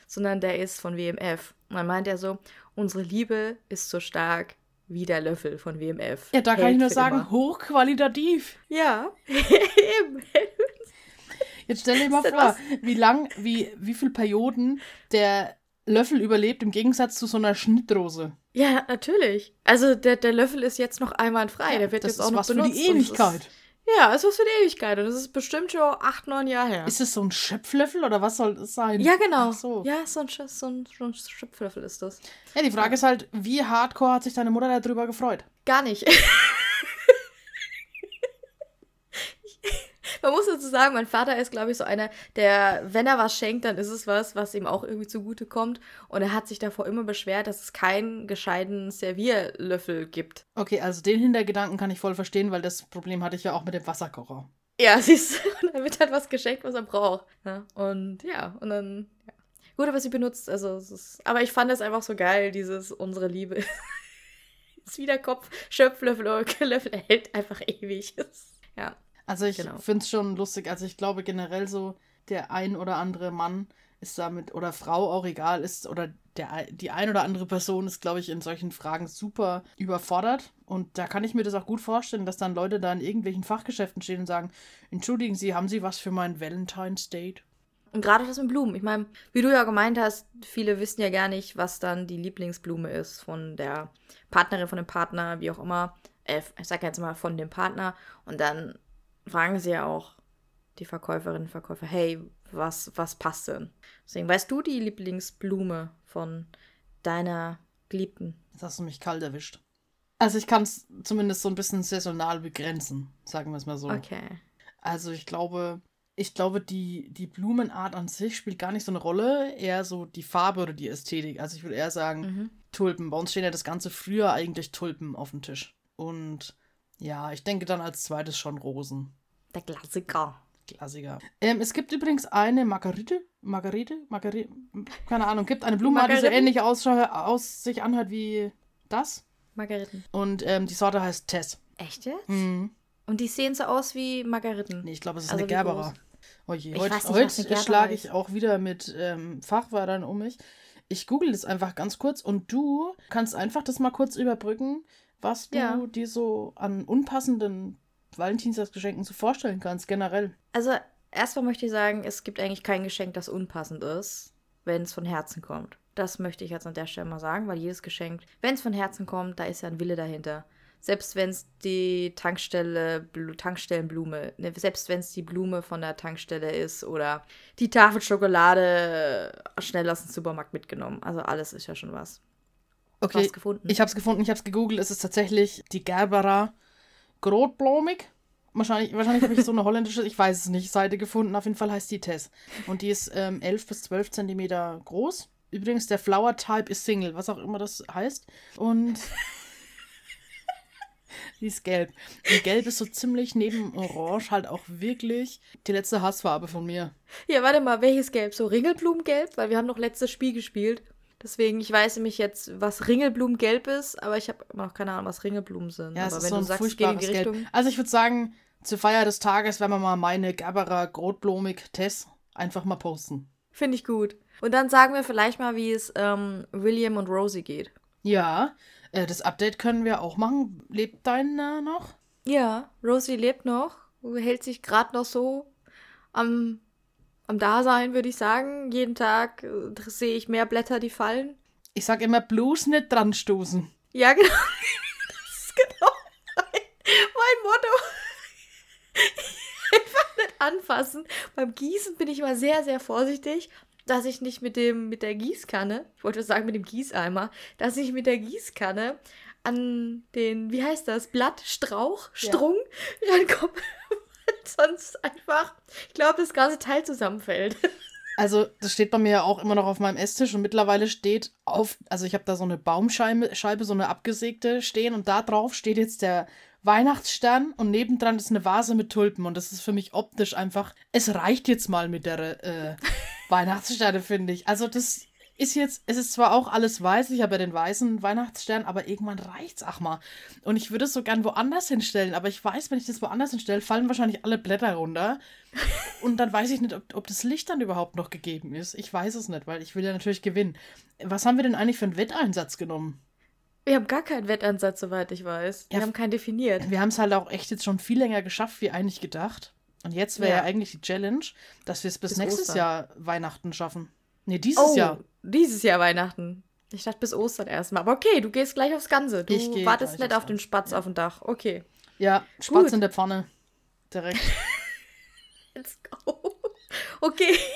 [SPEAKER 2] sondern der ist von WMF. Und dann meint er so, unsere Liebe ist so stark wie der Löffel von WMF.
[SPEAKER 1] Ja, da kann
[SPEAKER 2] Hält
[SPEAKER 1] ich nur
[SPEAKER 2] für
[SPEAKER 1] sagen,
[SPEAKER 2] immer.
[SPEAKER 1] hochqualitativ.
[SPEAKER 2] Ja, eben.
[SPEAKER 1] Jetzt stell dir mal
[SPEAKER 2] Ist das
[SPEAKER 1] vor, wie lang, wie, wie viele Perioden der Löffel überlebt im Gegensatz zu so einer Schnittrose.
[SPEAKER 2] Ja, natürlich. Also der, der Löffel ist jetzt noch einwandfrei. der wird
[SPEAKER 1] das
[SPEAKER 2] jetzt
[SPEAKER 1] ist
[SPEAKER 2] auch noch
[SPEAKER 1] was für
[SPEAKER 2] benutzt.
[SPEAKER 1] die
[SPEAKER 2] und es
[SPEAKER 1] Ewigkeit.
[SPEAKER 2] Ist, ja, ist was für die Ewigkeit. Und das ist bestimmt schon acht, neun Jahre her.
[SPEAKER 1] Ist es so ein Schöpflöffel oder was soll das sein?
[SPEAKER 2] ja, genau.
[SPEAKER 1] Ach so.
[SPEAKER 2] Ja, so ein, so ein, so ein Schöpflöffel ist das.
[SPEAKER 1] Ja, die Frage ist halt, wie hardcore hat sich deine Mutter darüber gefreut?
[SPEAKER 2] Gar nicht. Man muss dazu sagen, mein Vater ist, glaube ich, so einer, der, wenn er was schenkt, dann ist es was, was ihm auch irgendwie zugute kommt. Und er hat sich davor immer beschwert, dass es keinen gescheiten Servierlöffel gibt.
[SPEAKER 1] Okay, also den Hintergedanken kann ich voll verstehen, weil das Problem hatte ich ja auch mit dem Wasserkocher.
[SPEAKER 2] Ja, siehst du, dann wird halt was geschenkt, was er braucht. Ja, und ja, und dann, ja. Gut, aber sie benutzt, also es ist, aber ich fand es einfach so geil, dieses unsere Liebe. ist wie der Kopf, Schöpflöffel Löffel hält einfach ewig. Ja.
[SPEAKER 1] Also ich
[SPEAKER 2] Genau.
[SPEAKER 1] finde es schon lustig. Also ich glaube generell so, der ein oder andere Mann ist damit, oder Frau auch egal ist, oder der, die ein oder andere Person ist, glaube ich, in solchen Fragen super überfordert. Und da kann ich mir das auch gut vorstellen, dass dann Leute da in irgendwelchen Fachgeschäften stehen und sagen, entschuldigen Sie, haben Sie was für mein Valentine's Date?
[SPEAKER 2] Und gerade das mit Blumen. Ich meine, wie du ja gemeint hast, viele wissen ja gar nicht, was dann die Lieblingsblume ist von der Partnerin, von dem Partner, wie auch immer. Äh, ich sag jetzt mal von dem Partner. Und dann fragen sie ja auch die Verkäuferinnen und Verkäufer, hey, was, was passt denn? Deswegen, weißt du die Lieblingsblume von deiner Geliebten?
[SPEAKER 1] Jetzt hast du mich kalt erwischt. Also ich kann es zumindest so ein bisschen saisonal begrenzen, sagen wir es mal so.
[SPEAKER 2] Okay.
[SPEAKER 1] Also ich glaube, ich glaube, die, die Blumenart an sich spielt gar nicht so eine Rolle, eher so die Farbe oder die Ästhetik. Also ich würde eher sagen,
[SPEAKER 2] Mhm.
[SPEAKER 1] Tulpen. Bei uns stehen ja das ganze Frühjahr eigentlich Tulpen auf dem Tisch. Und ja, ich denke dann als zweites schon Rosen.
[SPEAKER 2] Der Klassiker.
[SPEAKER 1] Klassiker. Ähm, es gibt übrigens eine Margarite. Margarite? Margarite? Keine Ahnung. Gibt eine Blumenart, die so ähnlich ausschau- aus sich anhört wie das.
[SPEAKER 2] Margariten.
[SPEAKER 1] Und ähm, die Sorte heißt Tess.
[SPEAKER 2] Echt jetzt?
[SPEAKER 1] Mhm.
[SPEAKER 2] Und die sehen so aus wie Margariten.
[SPEAKER 1] Nee, ich glaube, es ist
[SPEAKER 2] Also
[SPEAKER 1] eine Gerbera.
[SPEAKER 2] groß?
[SPEAKER 1] Oh je,
[SPEAKER 2] Ich
[SPEAKER 1] heute,
[SPEAKER 2] nicht,
[SPEAKER 1] heute schlage ich auch wieder mit ähm, Fachwörtern um mich. Ich google das einfach ganz kurz und du kannst einfach das mal kurz überbrücken, was du
[SPEAKER 2] Ja.
[SPEAKER 1] dir so an unpassenden Valentinstagsgeschenken so vorstellen kannst, generell.
[SPEAKER 2] Also, erstmal möchte ich sagen, es gibt eigentlich kein Geschenk, das unpassend ist, wenn es von Herzen kommt. Das möchte ich jetzt an der Stelle mal sagen, weil jedes Geschenk, wenn es von Herzen kommt, da ist ja ein Wille dahinter. Selbst wenn es die Tankstelle, Blu Tankstellenblume, ne, selbst wenn es die Blume von der Tankstelle ist oder die Tafel Schokolade schnell aus dem Supermarkt mitgenommen. Also alles ist ja schon was.
[SPEAKER 1] Okay,
[SPEAKER 2] Was gefunden?
[SPEAKER 1] ich habe es gefunden, ich habe es gegoogelt. Es ist tatsächlich die Gerbera Grotblomig. Wahrscheinlich, wahrscheinlich habe ich so eine holländische, ich weiß es nicht, Seite gefunden. Auf jeden Fall heißt die Tess. Und die ist ähm, 11 bis 12 Zentimeter groß. Übrigens, der Flower Type ist Single, was auch immer das heißt. Und die ist gelb. Und gelb ist so ziemlich neben Orange halt auch wirklich die letzte Hassfarbe von mir.
[SPEAKER 2] Ja, warte mal, welches Gelb? So Ringelblumengelb? Weil wir haben noch letztes Spiel gespielt. Deswegen, ich weiß nämlich jetzt, was Ringelblumengelb ist, aber ich habe immer noch keine Ahnung, was Ringelblumen sind.
[SPEAKER 1] Ja,
[SPEAKER 2] aber wenn
[SPEAKER 1] so
[SPEAKER 2] du sagst,
[SPEAKER 1] furchtbares
[SPEAKER 2] die
[SPEAKER 1] Gelb.
[SPEAKER 2] Richtung.
[SPEAKER 1] Also ich würde sagen, zur Feier des Tages werden wir mal meine Gerbera Grotblomig Tess einfach mal posten.
[SPEAKER 2] Finde ich gut. Und dann sagen wir vielleicht mal, wie es ähm, William und Rosie geht.
[SPEAKER 1] Ja, äh, das Update können wir auch machen. Lebt deiner noch?
[SPEAKER 2] Ja, Rosie lebt noch, hält sich gerade noch so am, am Dasein, würde ich sagen. Jeden Tag äh, sehe ich mehr Blätter, die fallen.
[SPEAKER 1] Ich sag immer, bloß nicht dran stoßen.
[SPEAKER 2] Ja, genau. Das ist genau mein, mein Motto. Einfach nicht anfassen. Beim Gießen bin ich immer sehr, sehr vorsichtig, dass ich nicht mit dem, mit der Gießkanne, ich wollte sagen mit dem Gießeimer, dass ich mit der Gießkanne an den, wie heißt das, Blatt, Strauch, Strung ja. rankomme. Sonst einfach, ich glaube, das ganze Teil zusammenfällt.
[SPEAKER 1] Also, das steht bei mir ja auch immer noch auf meinem Esstisch und mittlerweile steht auf, also ich habe da so eine Baumscheibe, Scheibe, so eine abgesägte stehen und da drauf steht jetzt der Weihnachtsstern und nebendran ist eine Vase mit Tulpen und das ist für mich optisch einfach, es reicht jetzt mal mit der äh, Weihnachtssterne, finde ich. Also, das ist jetzt, es ist zwar auch alles weiß, ich habe ja den weißen Weihnachtsstern, aber irgendwann reicht's auch mal. Und ich würde es so gern woanders hinstellen, aber ich weiß, wenn ich das woanders hinstelle, fallen wahrscheinlich alle Blätter runter. Und dann weiß ich nicht, ob, ob das Licht dann überhaupt noch gegeben ist. Ich weiß es nicht, weil ich will ja natürlich gewinnen. Was haben wir denn eigentlich für einen Wetteinsatz genommen?
[SPEAKER 2] Wir haben gar keinen Wetteinsatz, soweit ich weiß. Wir ja, haben keinen definiert.
[SPEAKER 1] Wir haben es halt auch echt jetzt schon viel länger geschafft, wie eigentlich gedacht. Und jetzt wäre ja. ja. eigentlich die Challenge, dass wir es bis, bis, nächstes Ostern. Jahr Weihnachten schaffen. Nee, dieses oh, Jahr.
[SPEAKER 2] Dieses Jahr Weihnachten. Ich dachte bis Ostern erstmal. Aber okay, du gehst gleich aufs Ganze. Du wartest nicht auf den Spatz ja. auf dem Dach. Okay.
[SPEAKER 1] Ja, Spatz Gut. in der Pfanne. Direkt.
[SPEAKER 2] Let's go. Okay.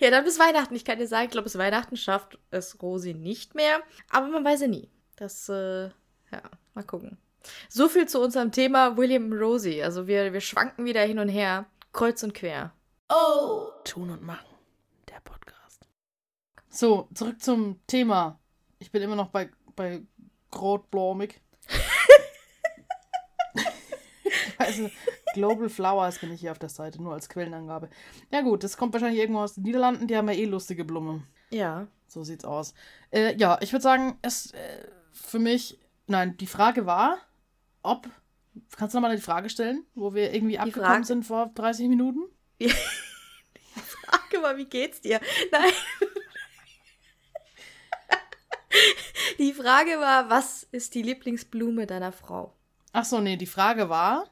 [SPEAKER 2] Ja, dann bis Weihnachten. Ich kann dir sagen, ich glaube, bis Weihnachten schafft es Rosi nicht mehr. Aber man weiß ja nie. Das, äh, ja, mal gucken. So viel zu unserem Thema William Rosie. Also wir, wir schwanken wieder hin und her, kreuz und quer.
[SPEAKER 1] Oh! Tun und machen. So, zurück zum Thema. Ich bin immer noch bei, bei Grotblomig. also, Global Flowers bin ich hier auf der Seite, nur als Quellenangabe. Ja gut, das kommt wahrscheinlich irgendwo aus den Niederlanden, die haben ja eh lustige Blumen.
[SPEAKER 2] Ja.
[SPEAKER 1] So sieht's aus. Äh, ja, ich würde sagen, es äh, für mich, nein, die Frage war, ob, kannst du nochmal die Frage stellen, wo wir irgendwie die abgekommen Frage, sind vor 30 Minuten?
[SPEAKER 2] die Frage war, wie geht's dir? Nein. Die Frage war, was ist die Lieblingsblume deiner Frau?
[SPEAKER 1] Ach so, nee, die Frage war,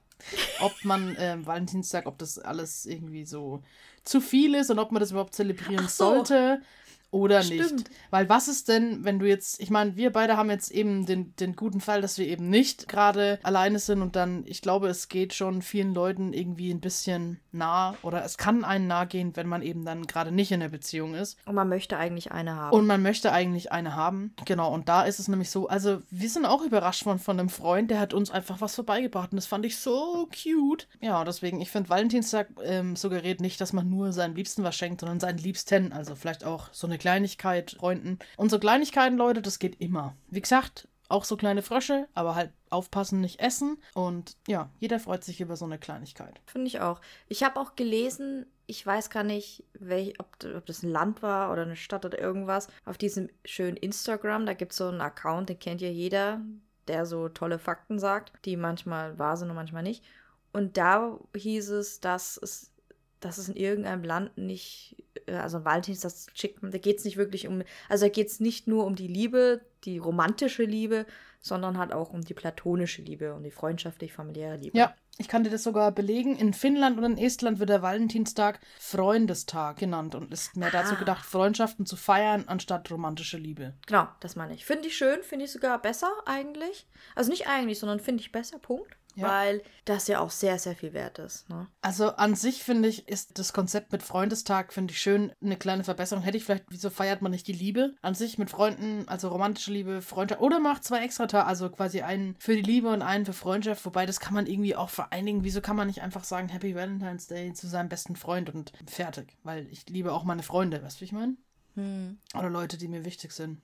[SPEAKER 1] ob man äh, Valentinstag, ob das alles irgendwie so zu viel ist und ob man das überhaupt zelebrieren so. sollte. Oder Stimmt. nicht. Weil was ist denn, wenn du jetzt, ich meine, wir beide haben jetzt eben den, den guten Fall, dass wir eben nicht gerade alleine sind und dann, ich glaube, es geht schon vielen Leuten irgendwie ein bisschen nah oder es kann einen nah gehen, wenn man eben dann gerade nicht in der Beziehung ist.
[SPEAKER 2] Und man möchte eigentlich eine haben.
[SPEAKER 1] Und man möchte eigentlich eine haben. Genau, und da ist es nämlich so, also wir sind auch überrascht von, von einem Freund, der hat uns einfach was vorbeigebracht und das fand ich so cute. Ja, deswegen, ich finde, Valentinstag ähm, suggeriert nicht, dass man nur seinem Liebsten was schenkt, sondern seinen Liebsten, also vielleicht auch so eine Kleinigkeit, Freunden. Und so Kleinigkeiten, Leute, das geht immer. Wie gesagt, auch so kleine Frösche, aber halt aufpassen, nicht essen. Und ja, jeder freut sich über so eine Kleinigkeit.
[SPEAKER 2] Finde ich auch. Ich habe auch gelesen, ich weiß gar nicht, welch, ob, ob, das ein Land war oder eine Stadt oder irgendwas, auf diesem schönen Instagram, da gibt es so einen Account, den kennt ja jeder, der so tolle Fakten sagt, die manchmal wahr sind und manchmal nicht. Und da hieß es, dass es, dass es in irgendeinem Land nicht also Valentins, das schickt, da geht es nicht wirklich um, also da geht es nicht nur um die Liebe, die romantische Liebe, sondern halt auch um die platonische Liebe, um die freundschaftlich-familiäre Liebe.
[SPEAKER 1] Ja, ich kann dir das sogar belegen. In Finnland und in Estland wird der Valentinstag Freundestag genannt und ist mehr ah. dazu gedacht, Freundschaften zu feiern, anstatt romantische Liebe.
[SPEAKER 2] Genau, das meine ich. Finde ich schön, finde ich sogar besser eigentlich. Also nicht eigentlich, sondern finde ich besser, Punkt ja. weil das ja auch sehr, sehr viel wert ist. Ne?
[SPEAKER 1] Also an sich finde ich, ist das Konzept mit Freundestag, finde ich schön, eine kleine Verbesserung. Hätte ich vielleicht, wieso feiert man nicht die Liebe? An sich mit Freunden, also romantische Liebe, Freundschaft oder macht zwei extra Tage, also quasi einen für die Liebe und einen für Freundschaft, wobei das kann man irgendwie auch vereinigen. Wieso kann man nicht einfach sagen Happy Valentine's Day zu seinem besten Freund und fertig? Weil ich liebe auch meine Freunde, weißt du, wie ich meine? Hm. Oder Leute, die mir wichtig sind.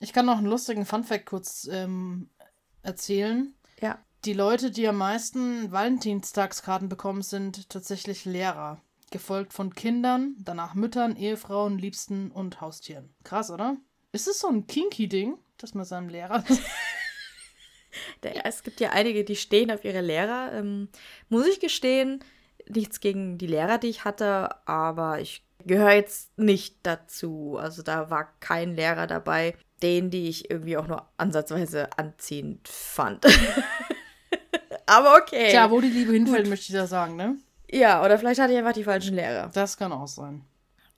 [SPEAKER 1] Ich kann noch einen lustigen Funfact kurz ähm, erzählen.
[SPEAKER 2] Ja
[SPEAKER 1] die Leute, die am meisten Valentinstagskarten bekommen, sind tatsächlich Lehrer. Gefolgt von Kindern, danach Müttern, Ehefrauen, Liebsten und Haustieren. Krass, oder? Ist es so ein kinky-Ding, dass man seinem Lehrer.
[SPEAKER 2] es gibt ja einige, die stehen auf ihre Lehrer. Ähm, muss ich gestehen, nichts gegen die Lehrer, die ich hatte, aber ich gehöre jetzt nicht dazu. Also da war kein Lehrer dabei, den, die ich irgendwie auch nur ansatzweise anziehend fand. Aber okay.
[SPEAKER 1] Tja, wo die Liebe hinfällt, möchte ich da sagen, ne?
[SPEAKER 2] Ja, oder vielleicht hatte ich einfach die falschen Lehrer.
[SPEAKER 1] Das kann auch sein.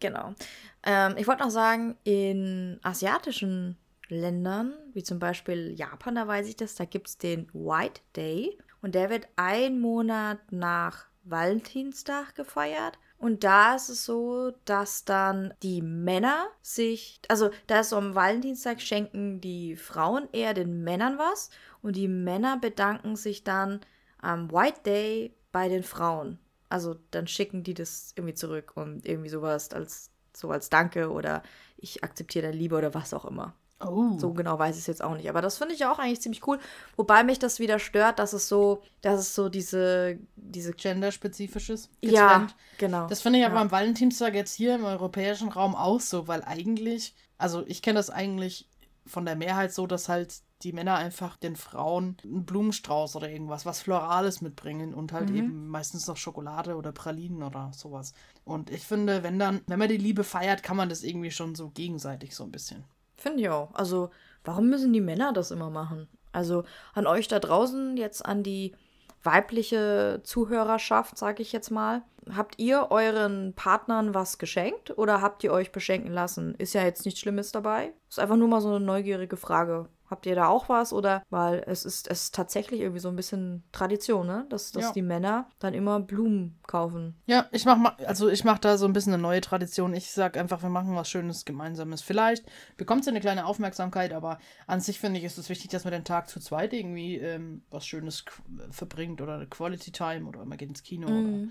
[SPEAKER 2] Genau. Ähm, ich wollte noch sagen, in asiatischen Ländern, wie zum Beispiel Japan, da weiß ich das, da gibt es den White Day und der wird ein Monat nach Valentinstag gefeiert. Und da ist es so, dass dann die Männer sich, also da ist so am Valentinstag schenken die Frauen eher den Männern was und die Männer bedanken sich dann am White Day bei den Frauen. Also dann schicken die das irgendwie zurück und irgendwie sowas als so als Danke oder ich akzeptiere deine Liebe oder was auch immer.
[SPEAKER 1] Oh.
[SPEAKER 2] So genau weiß ich es jetzt auch nicht. Aber das finde ich auch eigentlich ziemlich cool. Wobei mich das wieder stört, dass es so, dass es so diese, diese
[SPEAKER 1] Genderspezifisches.
[SPEAKER 2] Ja,
[SPEAKER 1] getrennt.
[SPEAKER 2] genau.
[SPEAKER 1] Das finde ich aber
[SPEAKER 2] Ja.
[SPEAKER 1] am Valentinstag jetzt hier im europäischen Raum auch so, weil eigentlich, also ich kenne das eigentlich von der Mehrheit so, dass halt die Männer einfach den Frauen einen Blumenstrauß oder irgendwas, was Florales mitbringen und halt
[SPEAKER 2] Mhm.
[SPEAKER 1] eben meistens noch Schokolade oder Pralinen oder sowas. Und ich finde, wenn dann, wenn man die Liebe feiert, kann man das irgendwie schon so gegenseitig so ein bisschen.
[SPEAKER 2] Finde ich auch. Also, warum müssen die Männer das immer machen? Also, an euch da draußen, jetzt an die weibliche Zuhörerschaft, sage ich jetzt mal. Habt ihr euren Partnern was geschenkt oder habt ihr euch beschenken lassen? Ist ja jetzt nichts Schlimmes dabei. Ist einfach nur mal so eine neugierige Frage. Habt ihr da auch was oder weil es ist es ist tatsächlich irgendwie so ein bisschen Tradition, ne? Dass, dass
[SPEAKER 1] Ja.
[SPEAKER 2] die Männer dann immer Blumen kaufen.
[SPEAKER 1] Ja, ich mach mal, also ich mache da so ein bisschen eine neue Tradition. Ich sag einfach, wir machen was Schönes Gemeinsames. Vielleicht bekommt sie eine kleine Aufmerksamkeit, aber an sich finde ich, ist es wichtig, dass man den Tag zu zweit irgendwie ähm, was Schönes qu- verbringt oder eine Quality Time oder man geht ins Kino oder.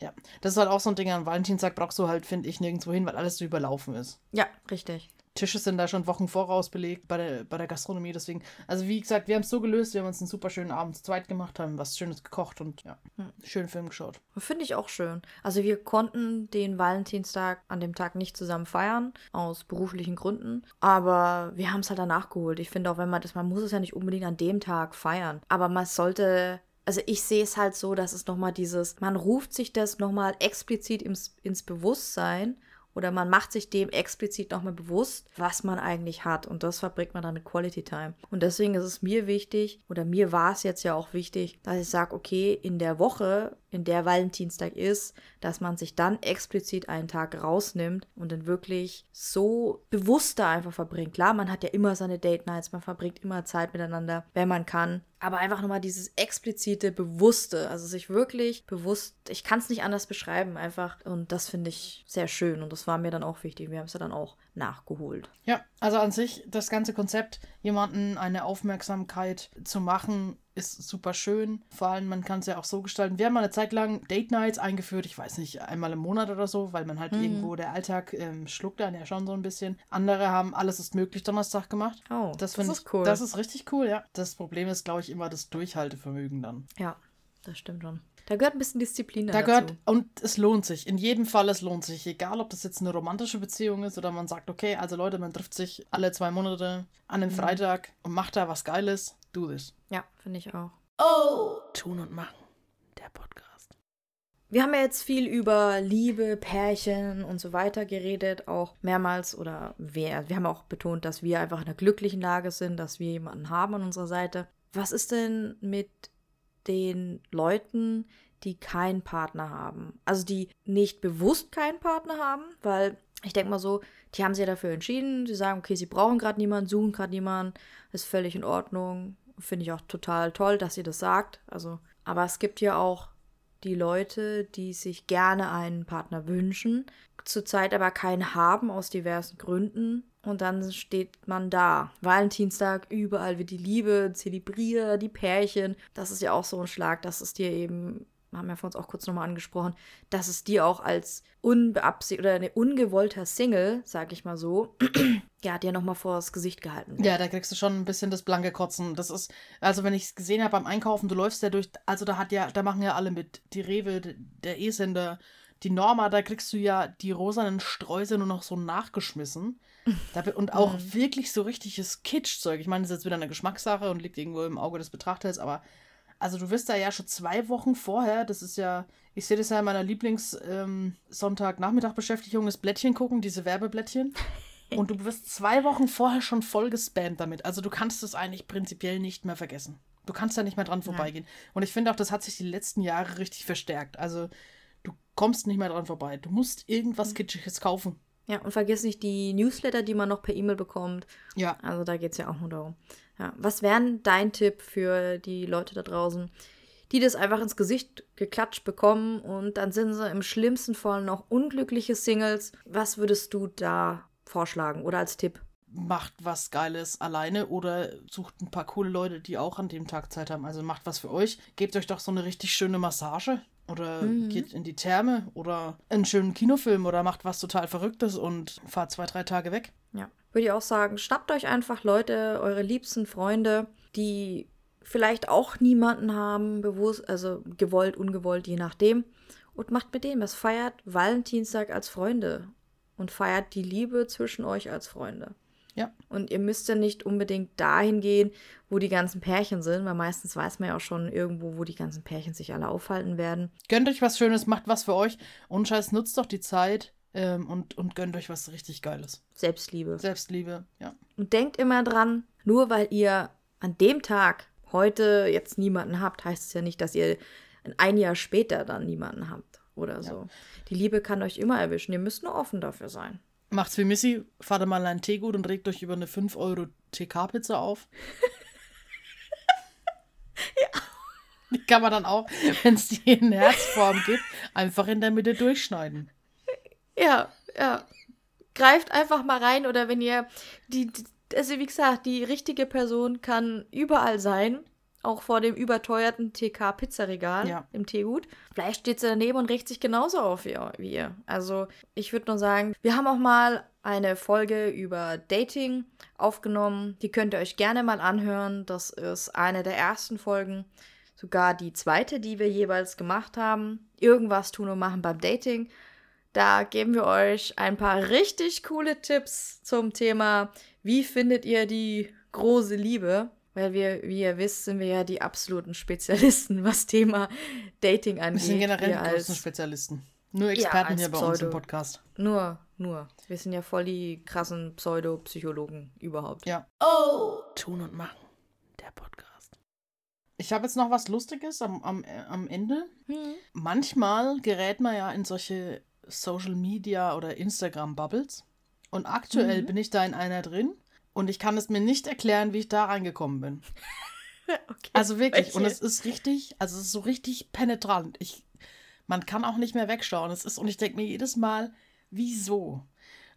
[SPEAKER 1] Ja, das ist halt auch so ein Ding. An Valentinstag brauchst du halt, finde ich, nirgendwo hin, weil alles so überlaufen ist.
[SPEAKER 2] Ja, richtig.
[SPEAKER 1] Tische sind da schon Wochen voraus belegt bei der, bei der Gastronomie. Deswegen, also wie gesagt, wir haben es so gelöst. Wir haben uns einen super schönen Abend zu zweit gemacht, haben was Schönes gekocht und ja, schönen Film geschaut.
[SPEAKER 2] Finde ich auch schön. Also wir konnten den Valentinstag an dem Tag nicht zusammen feiern, aus beruflichen Gründen. Aber wir haben es halt danach geholt. Ich finde auch, wenn man das, man muss es ja nicht unbedingt an dem Tag feiern. Aber man sollte. Also ich sehe es halt so, dass es nochmal dieses, man ruft sich das nochmal explizit ins, ins Bewusstsein oder man macht sich dem explizit nochmal bewusst, was man eigentlich hat. Und das verbringt man dann mit Quality Time. Und deswegen ist es mir wichtig, oder mir war es jetzt ja auch wichtig, dass ich sage, okay, in der Woche, in der Valentinstag ist, dass man sich dann explizit einen Tag rausnimmt und dann wirklich so bewusster einfach verbringt. Klar, man hat ja immer seine Date Nights, man verbringt immer Zeit miteinander, wenn man kann. Aber einfach nochmal dieses explizite, bewusste, also sich wirklich bewusst, ich kann es nicht anders beschreiben, einfach. Und das finde ich sehr schön und das war mir dann auch wichtig. Wir haben es ja dann auch nachgeholt.
[SPEAKER 1] Ja, also an sich, das ganze Konzept, jemanden eine Aufmerksamkeit zu machen, ist super schön. Vor allem, man kann es ja auch so gestalten. Wir haben mal eine Zeit lang Date Nights eingeführt, ich weiß nicht, einmal im Monat oder so, weil man halt irgendwo der Alltag ähm, schluckt dann ja schon so ein bisschen. Andere haben Alles ist möglich Donnerstag gemacht.
[SPEAKER 2] Oh,
[SPEAKER 1] Das,
[SPEAKER 2] das
[SPEAKER 1] finde
[SPEAKER 2] ist
[SPEAKER 1] ich,
[SPEAKER 2] cool.
[SPEAKER 1] Das ist richtig cool, ja. Das Problem ist, glaube ich, immer das Durchhaltevermögen dann.
[SPEAKER 2] Ja, das stimmt schon. Da gehört ein bisschen Disziplin
[SPEAKER 1] Da
[SPEAKER 2] dazu.
[SPEAKER 1] gehört, und es lohnt sich. In jedem Fall, es lohnt sich. Egal, ob das jetzt eine romantische Beziehung ist oder man sagt, okay, also Leute, man trifft sich alle zwei Monate an einem Freitag und macht da was Geiles. Do this.
[SPEAKER 2] Ja, finde ich auch.
[SPEAKER 1] Oh! Tun und machen. Der Podcast.
[SPEAKER 2] Wir haben ja jetzt viel über Liebe, Pärchen und so weiter geredet, auch mehrmals oder wir, wir haben auch betont, dass wir einfach in einer glücklichen Lage sind, dass wir jemanden haben an unserer Seite. Was ist denn mit den Leuten, die keinen Partner haben? Also die nicht bewusst keinen Partner haben, weil ich denke mal so, die haben sich ja dafür entschieden, sie sagen, okay, sie brauchen gerade niemanden, suchen gerade niemanden, ist völlig in Ordnung. Finde ich auch total toll, dass ihr das sagt. Also, aber es gibt ja auch die Leute, die sich gerne einen Partner wünschen, zurzeit aber keinen haben aus diversen Gründen. Und dann steht man da. Valentinstag, überall wird die Liebe zelebriert, die Pärchen. Das ist ja auch so ein Schlag, dass es dir eben, haben wir von uns auch kurz nochmal angesprochen, dass es dir auch als unbeabsichtigt oder eine ungewollter Single, sag ich mal so, ja, dir nochmal vor das Gesicht gehalten wird.
[SPEAKER 1] Ja, da kriegst du schon ein bisschen das blanke Kotzen. Das ist, also wenn ich es gesehen habe beim Einkaufen, du läufst ja durch, also da hat ja, da machen ja alle mit. Die Rewe, der E-Sender, die Norma, da kriegst du ja die rosanen Streusel nur noch so nachgeschmissen. Da, und auch wirklich so richtiges Kitschzeug. Ich meine, das ist jetzt wieder eine Geschmackssache und liegt irgendwo im Auge des Betrachters, aber also du wirst da ja schon zwei Wochen vorher, das ist ja, ich sehe das ja in meiner Lieblings-Sonntag-Nachmittag-Beschäftigung, ist Blättchen gucken, diese Werbeblättchen. Und du wirst zwei Wochen vorher schon voll gespammt damit. Also du kannst es eigentlich prinzipiell nicht mehr vergessen. Du kannst da nicht mehr dran vorbeigehen. Und ich finde auch, das hat sich die letzten Jahre richtig verstärkt. Also du kommst nicht mehr dran vorbei. Du musst irgendwas Kitschiges kaufen.
[SPEAKER 2] Ja, und vergiss nicht die Newsletter, die man noch per E-Mail bekommt.
[SPEAKER 1] Ja.
[SPEAKER 2] Also da geht es ja auch nur darum. Ja. Was wäre dein Tipp für die Leute da draußen, die das einfach ins Gesicht geklatscht bekommen und dann sind sie im schlimmsten Fall noch unglückliche Singles? Was würdest du da vorschlagen oder als Tipp?
[SPEAKER 1] Macht was Geiles alleine oder sucht ein paar coole Leute, die auch an dem Tag Zeit haben. Also macht was für euch. Gebt euch doch so eine richtig schöne Massage oder
[SPEAKER 2] Mhm.
[SPEAKER 1] geht in die Therme oder einen schönen Kinofilm oder macht was total Verrücktes und fahrt zwei, drei Tage weg.
[SPEAKER 2] Ja. Würde ich auch sagen, schnappt euch einfach Leute, eure liebsten Freunde, die vielleicht auch niemanden haben, bewusst, also gewollt, ungewollt, je nachdem. Und macht mit dem was. Feiert Valentinstag als Freunde. Und feiert die Liebe zwischen euch als Freunde.
[SPEAKER 1] Ja.
[SPEAKER 2] Und ihr müsst ja nicht unbedingt dahin gehen, wo die ganzen Pärchen sind, weil meistens weiß man ja auch schon irgendwo, wo die ganzen Pärchen sich alle aufhalten werden.
[SPEAKER 1] Gönnt euch was Schönes, macht was für euch und scheiß nutzt doch die Zeit ähm, und, und gönnt euch was richtig Geiles.
[SPEAKER 2] Selbstliebe.
[SPEAKER 1] Selbstliebe, ja.
[SPEAKER 2] Und denkt immer dran, nur weil ihr an dem Tag heute jetzt niemanden habt, heißt es ja nicht, dass ihr ein Jahr später dann niemanden habt oder so. Die Liebe kann euch immer erwischen. Ihr müsst nur offen dafür sein.
[SPEAKER 1] Macht's wie Missy, fahrt mal in ein Teegut und regt euch über eine 5 Euro TK-Pizza auf. ja. Die kann man dann auch, wenn es die in Herzform gibt, einfach in der Mitte durchschneiden.
[SPEAKER 2] Ja, ja. Greift einfach mal rein oder wenn ihr die, also wie gesagt, die richtige Person kann überall sein. Auch vor dem überteuerten TK-Pizzaregal
[SPEAKER 1] Ja.
[SPEAKER 2] im Teegut. Vielleicht steht sie daneben und regt sich genauso auf wie, wie ihr. Also, ich würde nur sagen, wir haben auch mal eine Folge über Dating aufgenommen. Die könnt ihr euch gerne mal anhören. Das ist eine der ersten Folgen. Sogar die zweite, die wir jeweils gemacht haben. Irgendwas tun und machen beim Dating. Da geben wir euch ein paar richtig coole Tipps zum Thema, wie findet ihr die große Liebe? Weil wir, wie ihr wisst, sind wir ja die absoluten Spezialisten, was Thema Dating angeht.
[SPEAKER 1] Wir sind generell die
[SPEAKER 2] als,
[SPEAKER 1] Spezialisten. Nur Experten
[SPEAKER 2] als
[SPEAKER 1] hier bei uns im
[SPEAKER 2] Pseudo-
[SPEAKER 1] Podcast.
[SPEAKER 2] Nur, nur. Wir sind ja voll die krassen Pseudopsychologen überhaupt.
[SPEAKER 1] Ja. Oh! Tun und machen. Der Podcast. Ich habe jetzt noch was Lustiges am, am, äh, am Ende.
[SPEAKER 2] Hm.
[SPEAKER 1] Manchmal gerät man ja in solche Social Media oder Instagram Bubbles. Und aktuell
[SPEAKER 2] Mhm.
[SPEAKER 1] bin ich da in einer drin. Und ich kann es mir nicht erklären, wie ich da reingekommen bin.
[SPEAKER 2] Okay.
[SPEAKER 1] Also wirklich. Und
[SPEAKER 2] Welche?
[SPEAKER 1] es ist richtig, also es ist so richtig penetrant. Ich, man kann auch nicht mehr wegschauen. Es ist, und ich denke mir jedes Mal, wieso?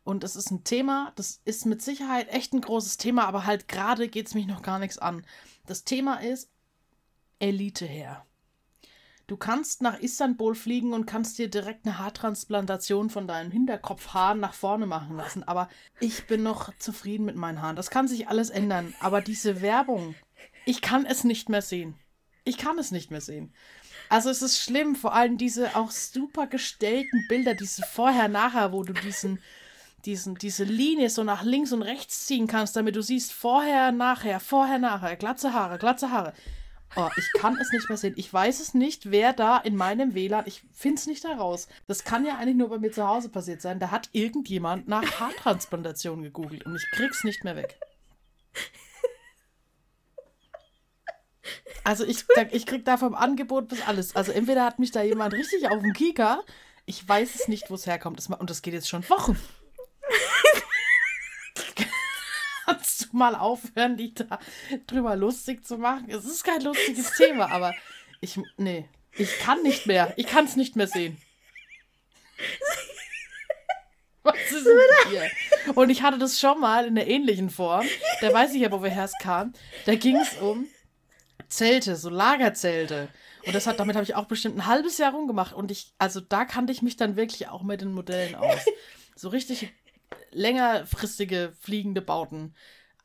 [SPEAKER 1] Und es ist ein Thema, das ist mit Sicherheit echt ein großes Thema, aber halt gerade geht es mich noch gar nichts an. Das Thema ist Elite her. Du kannst nach Istanbul fliegen und kannst dir direkt eine Haartransplantation von deinen Hinterkopfhaaren nach vorne machen lassen. Aber ich bin noch zufrieden mit meinen Haaren. Das kann sich alles ändern. Aber diese Werbung, ich kann es nicht mehr sehen. Ich kann es nicht mehr sehen. Also es ist schlimm, vor allem diese auch super gestellten Bilder, diese vorher-nachher, wo du diesen, diesen, diese Linie so nach links und rechts ziehen kannst, damit du siehst vorher, nachher, vorher, nachher, glatze Haare, glatze Haare. Oh, ich kann es nicht mehr sehen. Ich weiß es nicht, wer da in meinem WLAN, ich finde es nicht heraus. Das kann ja eigentlich nur bei mir zu Hause passiert sein. Da hat irgendjemand nach Haartransplantation gegoogelt und ich krieg's nicht mehr weg. Also ich, ich krieg da vom Angebot bis alles. Also entweder hat mich da jemand richtig auf dem Kika, ich weiß es nicht, wo es herkommt. Und das geht jetzt schon Wochen. Mal aufhören, dich da drüber lustig zu machen? Es ist kein lustiges Thema, aber ich, nee, ich kann nicht mehr. Ich kann es nicht mehr sehen. Was ist mit dir? Und ich hatte das schon mal in einer ähnlichen Form. Da weiß ich ja, wo woher es kam. Da ging es um Zelte, so Lagerzelte. Und das hat, damit habe ich auch bestimmt ein halbes Jahr rumgemacht. Und ich, also da kannte ich mich dann wirklich auch mit den Modellen aus. So richtig längerfristige fliegende Bauten.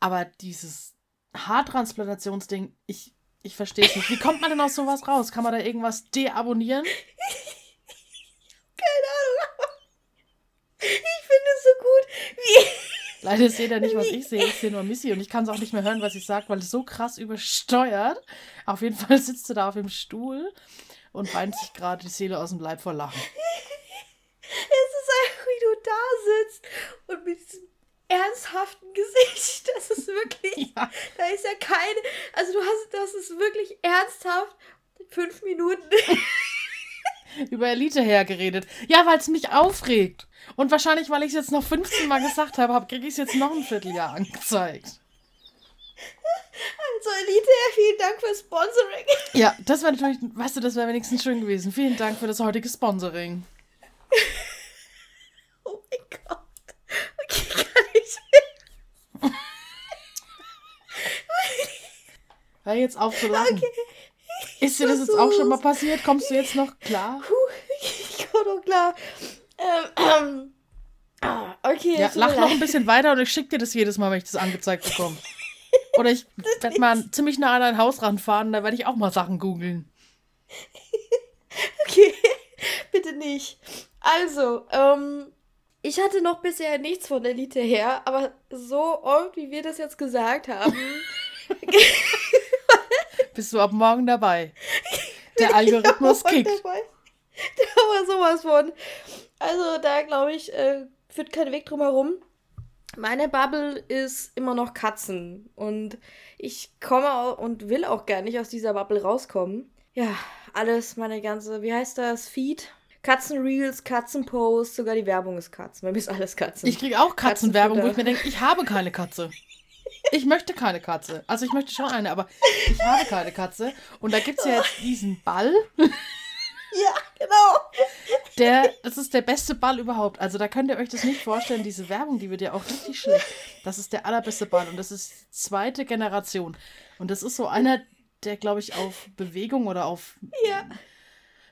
[SPEAKER 1] Aber dieses Haartransplantationsding, ich, ich verstehe es nicht. Wie kommt man denn aus sowas raus? Kann man da irgendwas deabonnieren?
[SPEAKER 2] Ich finde es so gut, wie.
[SPEAKER 1] Leider seht ihr nicht, was ich sehe. Ich sehe nur Missy und ich kann es auch nicht mehr hören, was sie sagt, weil es so krass übersteuert. Auf jeden Fall sitzt sie da auf dem Stuhl und weint sich gerade die Seele aus dem Leib vor Lachen.
[SPEAKER 2] Es ist einfach, wie du da sitzt und mit diesem ernsthaften Gesicht. Das ist wirklich.
[SPEAKER 1] Ja.
[SPEAKER 2] Da ist ja keine. Also, du hast, das ist wirklich ernsthaft. Fünf Minuten.
[SPEAKER 1] über Elite hergeredet. Ja, weil es mich aufregt. Und wahrscheinlich, weil ich es jetzt noch 15 Mal gesagt habe, hab, kriege ich es jetzt noch ein Vierteljahr angezeigt.
[SPEAKER 2] Also Elite, vielen Dank fürs Sponsoring.
[SPEAKER 1] Ja, das wäre natürlich, weißt du, das wäre wenigstens schön gewesen. Vielen Dank für das heutige Sponsoring.
[SPEAKER 2] Oh mein Gott. Okay, kann ich mehr.
[SPEAKER 1] Hör jetzt auf zu lachen.
[SPEAKER 2] Okay.
[SPEAKER 1] Ist dir das jetzt auch schon mal passiert? Kommst du jetzt noch klar?
[SPEAKER 2] Ich komme doch klar. Ähm, ähm. Ah, okay,
[SPEAKER 1] Ja, lach noch ein bisschen weiter und ich schicke dir das jedes Mal, wenn ich das angezeigt bekomme. Oder ich werde mal ziemlich nah an dein Haus ranfahren, da werde ich auch mal Sachen googeln.
[SPEAKER 2] Okay, bitte nicht. Also, ähm, ich hatte noch bisher nichts von Elite her, aber so oft, wie wir das jetzt gesagt haben,
[SPEAKER 1] Bist du ab morgen dabei? Der Algorithmus kickt.
[SPEAKER 2] dabei. Da war sowas von. Also da glaube ich, äh, führt kein Weg drum herum. Meine Bubble ist immer noch Katzen. Und ich komme und will auch gar nicht aus dieser Bubble rauskommen. Ja, alles, meine ganze, wie heißt das? Feed? Katzenreels, Katzenposts, sogar die Werbung ist Katzen. Bei mir ist alles Katzen.
[SPEAKER 1] Ich kriege auch Katzenwerbung, wo ich mir denke, ich habe keine Katze. Ich möchte keine Katze. Also ich möchte schon eine, aber ich habe keine Katze. Und da gibt es ja jetzt diesen Ball,
[SPEAKER 2] ja, genau.
[SPEAKER 1] der, das ist der beste Ball überhaupt. Also da könnt ihr euch das nicht vorstellen, diese Werbung, die wird ja auch richtig schlecht. Das ist der allerbeste Ball und das ist zweite Generation. Und das ist so einer, der, glaube ich, auf Bewegung oder auf,
[SPEAKER 2] Ja.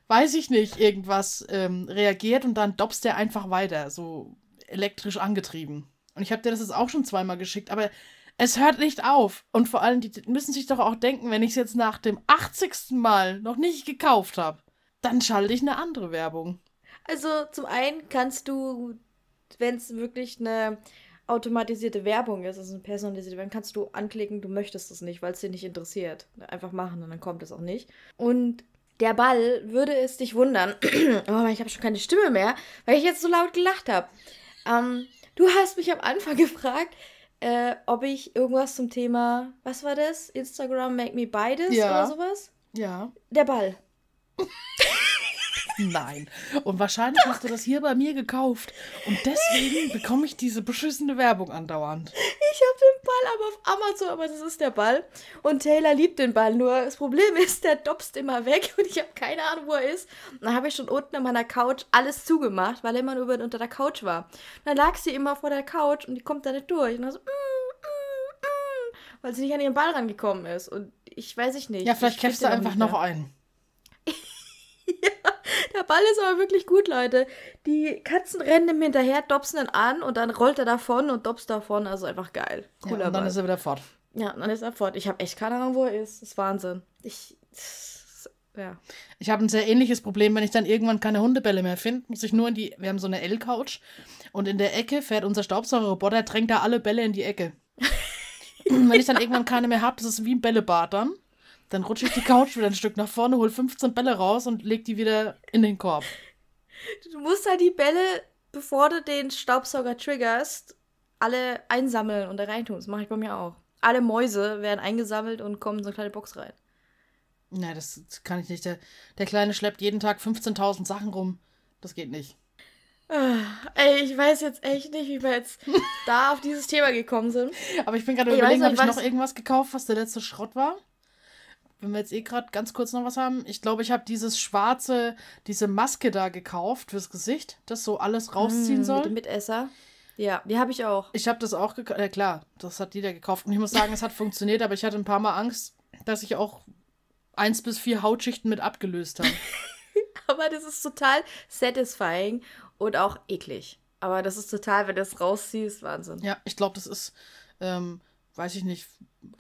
[SPEAKER 1] weiß ich nicht, irgendwas ähm, reagiert und dann dopst der einfach weiter, so elektrisch angetrieben. Und ich habe dir das jetzt auch schon zweimal geschickt, aber es hört nicht auf. Und vor allem, die müssen sich doch auch denken, wenn ich es jetzt nach dem 80. Mal noch nicht gekauft habe, dann schalte ich eine andere Werbung.
[SPEAKER 2] Also zum einen kannst du, wenn es wirklich eine automatisierte Werbung ist, also eine personalisierte Werbung, kannst du anklicken, du möchtest es nicht, weil es dich nicht interessiert. Einfach machen und dann kommt es auch nicht. Und der Ball würde es dich wundern. oh, ich habe schon keine Stimme mehr, weil ich jetzt so laut gelacht habe. Ähm, du hast mich am Anfang gefragt, äh, ob ich irgendwas zum Thema, was war das? Instagram make me this
[SPEAKER 1] Ja.
[SPEAKER 2] oder sowas?
[SPEAKER 1] Ja.
[SPEAKER 2] Der Ball.
[SPEAKER 1] Nein. Und wahrscheinlich hast du das hier bei mir gekauft. Und deswegen bekomme ich diese beschissene Werbung andauernd.
[SPEAKER 2] Ich habe den Ball aber auf Amazon, aber das ist der Ball. Und Taylor liebt den Ball. Nur das Problem ist, der dopst immer weg und ich habe keine Ahnung, wo er ist. Und dann habe ich schon unten an meiner Couch alles zugemacht, weil er immer nur unter der Couch war. Und dann lag sie immer vor der Couch und die kommt da nicht durch. Und dann so, mm, mm, mm, weil sie nicht an ihren Ball rangekommen ist. Und ich weiß ich nicht.
[SPEAKER 1] Ja, vielleicht
[SPEAKER 2] Ich
[SPEAKER 1] kämpfst du einfach noch
[SPEAKER 2] mehr.
[SPEAKER 1] ein.
[SPEAKER 2] Der Ball ist aber wirklich gut, Leute. Die Katzen rennen ihm hinterher, dopsen ihn an und dann rollt er davon und dopst davon. Also einfach geil.
[SPEAKER 1] Ja,
[SPEAKER 2] Cooler
[SPEAKER 1] und dann
[SPEAKER 2] Ball.
[SPEAKER 1] ist er wieder fort.
[SPEAKER 2] Ja, und dann ist er fort. Ich habe echt keine Ahnung, wo er ist. Das ist Wahnsinn. Ich. Ja.
[SPEAKER 1] Ich habe ein sehr ähnliches Problem, wenn ich dann irgendwann keine Hundebälle mehr finde, muss ich nur in die. Wir haben so eine L-Couch und in der Ecke fährt unser Staubsaugerroboter, drängt da alle Bälle in die Ecke. wenn ich dann irgendwann keine mehr habe, das ist wie ein Bällebad dann. Dann rutsche ich die Couch wieder ein Stück nach vorne, hol 15 Bälle raus und leg die wieder in den Korb.
[SPEAKER 2] Du musst halt die Bälle, bevor du den Staubsauger triggerst, alle einsammeln und da reintun. Das mache ich bei mir auch. Alle Mäuse werden eingesammelt und kommen in so eine kleine Box rein.
[SPEAKER 1] Nein, das kann ich nicht. Der, der Kleine schleppt jeden Tag 15.000 Sachen rum. Das geht nicht.
[SPEAKER 2] Ah, Ey, ich weiß jetzt echt nicht, wie wir jetzt da auf dieses Thema gekommen sind.
[SPEAKER 1] Aber ich bin gerade überlegen, habe ich noch
[SPEAKER 2] was-
[SPEAKER 1] irgendwas gekauft, was der letzte Schrott war? Wenn wir jetzt eh gerade ganz kurz noch was haben. Ich glaube, ich habe dieses schwarze, diese Maske da gekauft fürs Gesicht, das so alles rausziehen
[SPEAKER 2] Mit
[SPEAKER 1] soll.
[SPEAKER 2] dem Mitesser. Ja, die habe ich auch.
[SPEAKER 1] Ich habe das auch gekauft. Ja, klar, das hat jeder gekauft. Und ich muss sagen, es hat funktioniert, aber ich hatte ein paar Mal Angst, dass ich auch eins bis vier Hautschichten mit abgelöst habe.
[SPEAKER 2] Aber das ist total satisfying und auch eklig. Aber das ist total, wenn du es rausziehst, Wahnsinn.
[SPEAKER 1] ja, ich glaube, das ist, ähm, weiß ich nicht,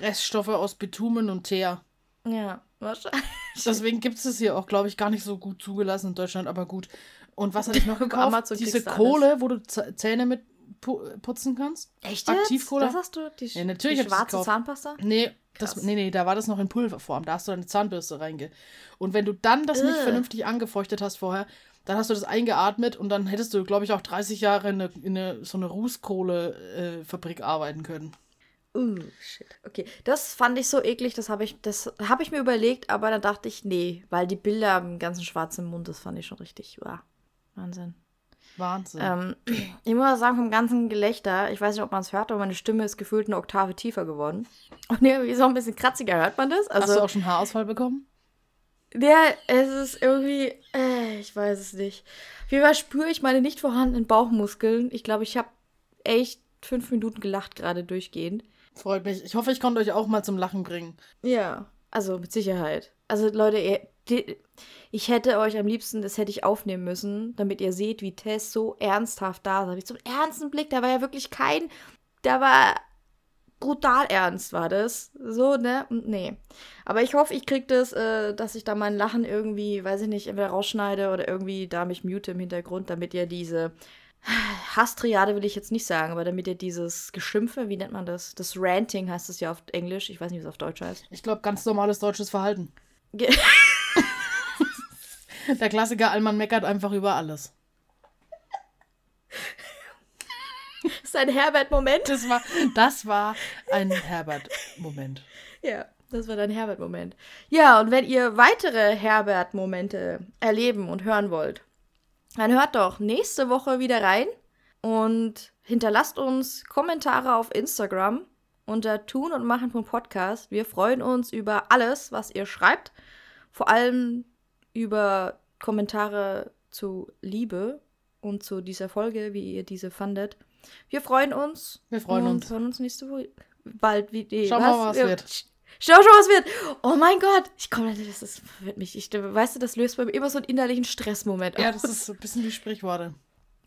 [SPEAKER 1] Reststoffe aus Bitumen und Teer.
[SPEAKER 2] Ja, wahrscheinlich.
[SPEAKER 1] Deswegen gibt es es hier auch, glaube ich, gar nicht so gut zugelassen in Deutschland, aber gut. Und was hatte ich noch gekauft?
[SPEAKER 2] Amazon
[SPEAKER 1] Diese Kohle, wo du Zähne mit pu putzen kannst.
[SPEAKER 2] Echt
[SPEAKER 1] Aktivkohle?
[SPEAKER 2] Das hast du? Die,
[SPEAKER 1] Ja, natürlich
[SPEAKER 2] die schwarze. Zahnpasta?
[SPEAKER 1] Nee, das, nee, nee, da war das noch in Pulverform. Da hast du deine Zahnbürste reinge. Und wenn du dann das nicht
[SPEAKER 2] Ugh.
[SPEAKER 1] vernünftig angefeuchtet hast vorher, dann hast du das eingeatmet und dann hättest du, glaube ich, auch 30 Jahre in, eine, in eine, so eine Rußkohle-Fabrik arbeiten können.
[SPEAKER 2] Uh, shit. Okay, das fand ich so eklig, das habe ich, das hab ich mir überlegt, aber dann dachte ich, nee, weil die Bilder am ganzen schwarzen Mund, das fand ich schon richtig. Wow. Wahnsinn.
[SPEAKER 1] Wahnsinn.
[SPEAKER 2] Ähm, ich muss sagen, vom ganzen Gelächter, ich weiß nicht, ob man es hört, aber meine Stimme ist gefühlt eine Oktave tiefer geworden. Und irgendwie so ein bisschen kratziger, hört man das?
[SPEAKER 1] Hast
[SPEAKER 2] Also,
[SPEAKER 1] du auch schon Haarausfall bekommen?
[SPEAKER 2] ja, es ist irgendwie, äh, ich weiß es nicht. Auf jeden Fall spüre ich meine nicht vorhandenen Bauchmuskeln. Ich glaube, ich habe echt fünf Minuten gelacht gerade durchgehend.
[SPEAKER 1] Freut mich. Ich hoffe, ich konnte euch auch mal zum Lachen bringen.
[SPEAKER 2] Ja, also mit Sicherheit. Also Leute, ihr, die, ich hätte euch am liebsten, das hätte ich aufnehmen müssen, damit ihr seht, wie Tess so ernsthaft da saß. Mit so einem ernsten Blick, da war ja wirklich kein, da war brutal ernst war das. So, ne? Nee. Aber ich hoffe, ich krieg das, äh, dass ich da mein Lachen irgendwie, weiß ich nicht, entweder rausschneide oder irgendwie da mich mute im Hintergrund, damit ihr diese Hasstriade will ich jetzt nicht sagen, aber damit ihr dieses Geschimpfe, wie nennt man das? Das Ranting heißt es ja auf Englisch, ich weiß nicht, wie es auf Deutsch heißt.
[SPEAKER 1] Ich glaube, ganz normales deutsches Verhalten.
[SPEAKER 2] Ge
[SPEAKER 1] Der Klassiker Allmann meckert einfach über alles.
[SPEAKER 2] ist ein Herbert-Moment.
[SPEAKER 1] Das war, das war ein Herbert-Moment.
[SPEAKER 2] Ja, das war dein Herbert-Moment. Ja, und wenn ihr weitere Herbert-Momente erleben und hören wollt, dann hört doch nächste Woche wieder rein und hinterlasst uns Kommentare auf Instagram unter tun und machen.podcast. Wir freuen uns über alles, was ihr schreibt. Vor allem über Kommentare zu Liebe und zu dieser Folge, wie ihr diese fandet. Wir freuen uns.
[SPEAKER 1] Wir freuen
[SPEAKER 2] und
[SPEAKER 1] uns.
[SPEAKER 2] hören uns nächste Woche bald wieder.
[SPEAKER 1] Schauen wir mal, was wird.
[SPEAKER 2] Sch- Schau schon, was wird. Oh mein Gott. Ich komme, das, das verwirrt mich. Ich, weißt du, das löst bei mir immer so einen innerlichen Stressmoment
[SPEAKER 1] Ja,
[SPEAKER 2] aus.
[SPEAKER 1] das ist so ein bisschen wie Sprichworte.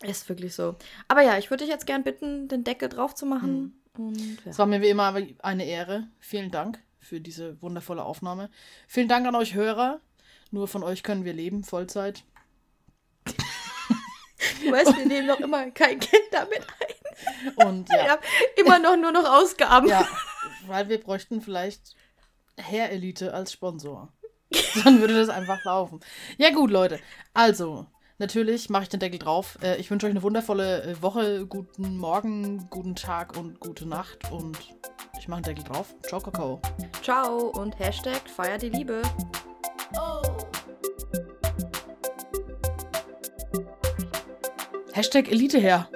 [SPEAKER 2] Ist wirklich so. Aber ja, ich würde dich jetzt gern bitten, den Deckel drauf zu machen. Und ja.
[SPEAKER 1] Es war mir wie immer eine Ehre. Vielen Dank für diese wundervolle Aufnahme. Vielen Dank an euch Hörer. Nur von euch können wir leben, Vollzeit.
[SPEAKER 2] Du weißt, wir nehmen noch immer kein Geld damit ein.
[SPEAKER 1] Und
[SPEAKER 2] Wir
[SPEAKER 1] ja,
[SPEAKER 2] haben immer noch nur noch Ausgaben.
[SPEAKER 1] ja, weil wir bräuchten vielleicht Hair Elite als Sponsor. Dann würde das einfach laufen. Ja gut, Leute. Also, natürlich mache ich den Deckel drauf. Äh, Ich wünsche euch eine wundervolle äh, Woche, guten Morgen, guten Tag und gute Nacht. Und ich mache den Deckel drauf. Ciao, Kakao.
[SPEAKER 2] Ciao und Hashtag feier die Liebe.
[SPEAKER 1] Hashtag Elite her.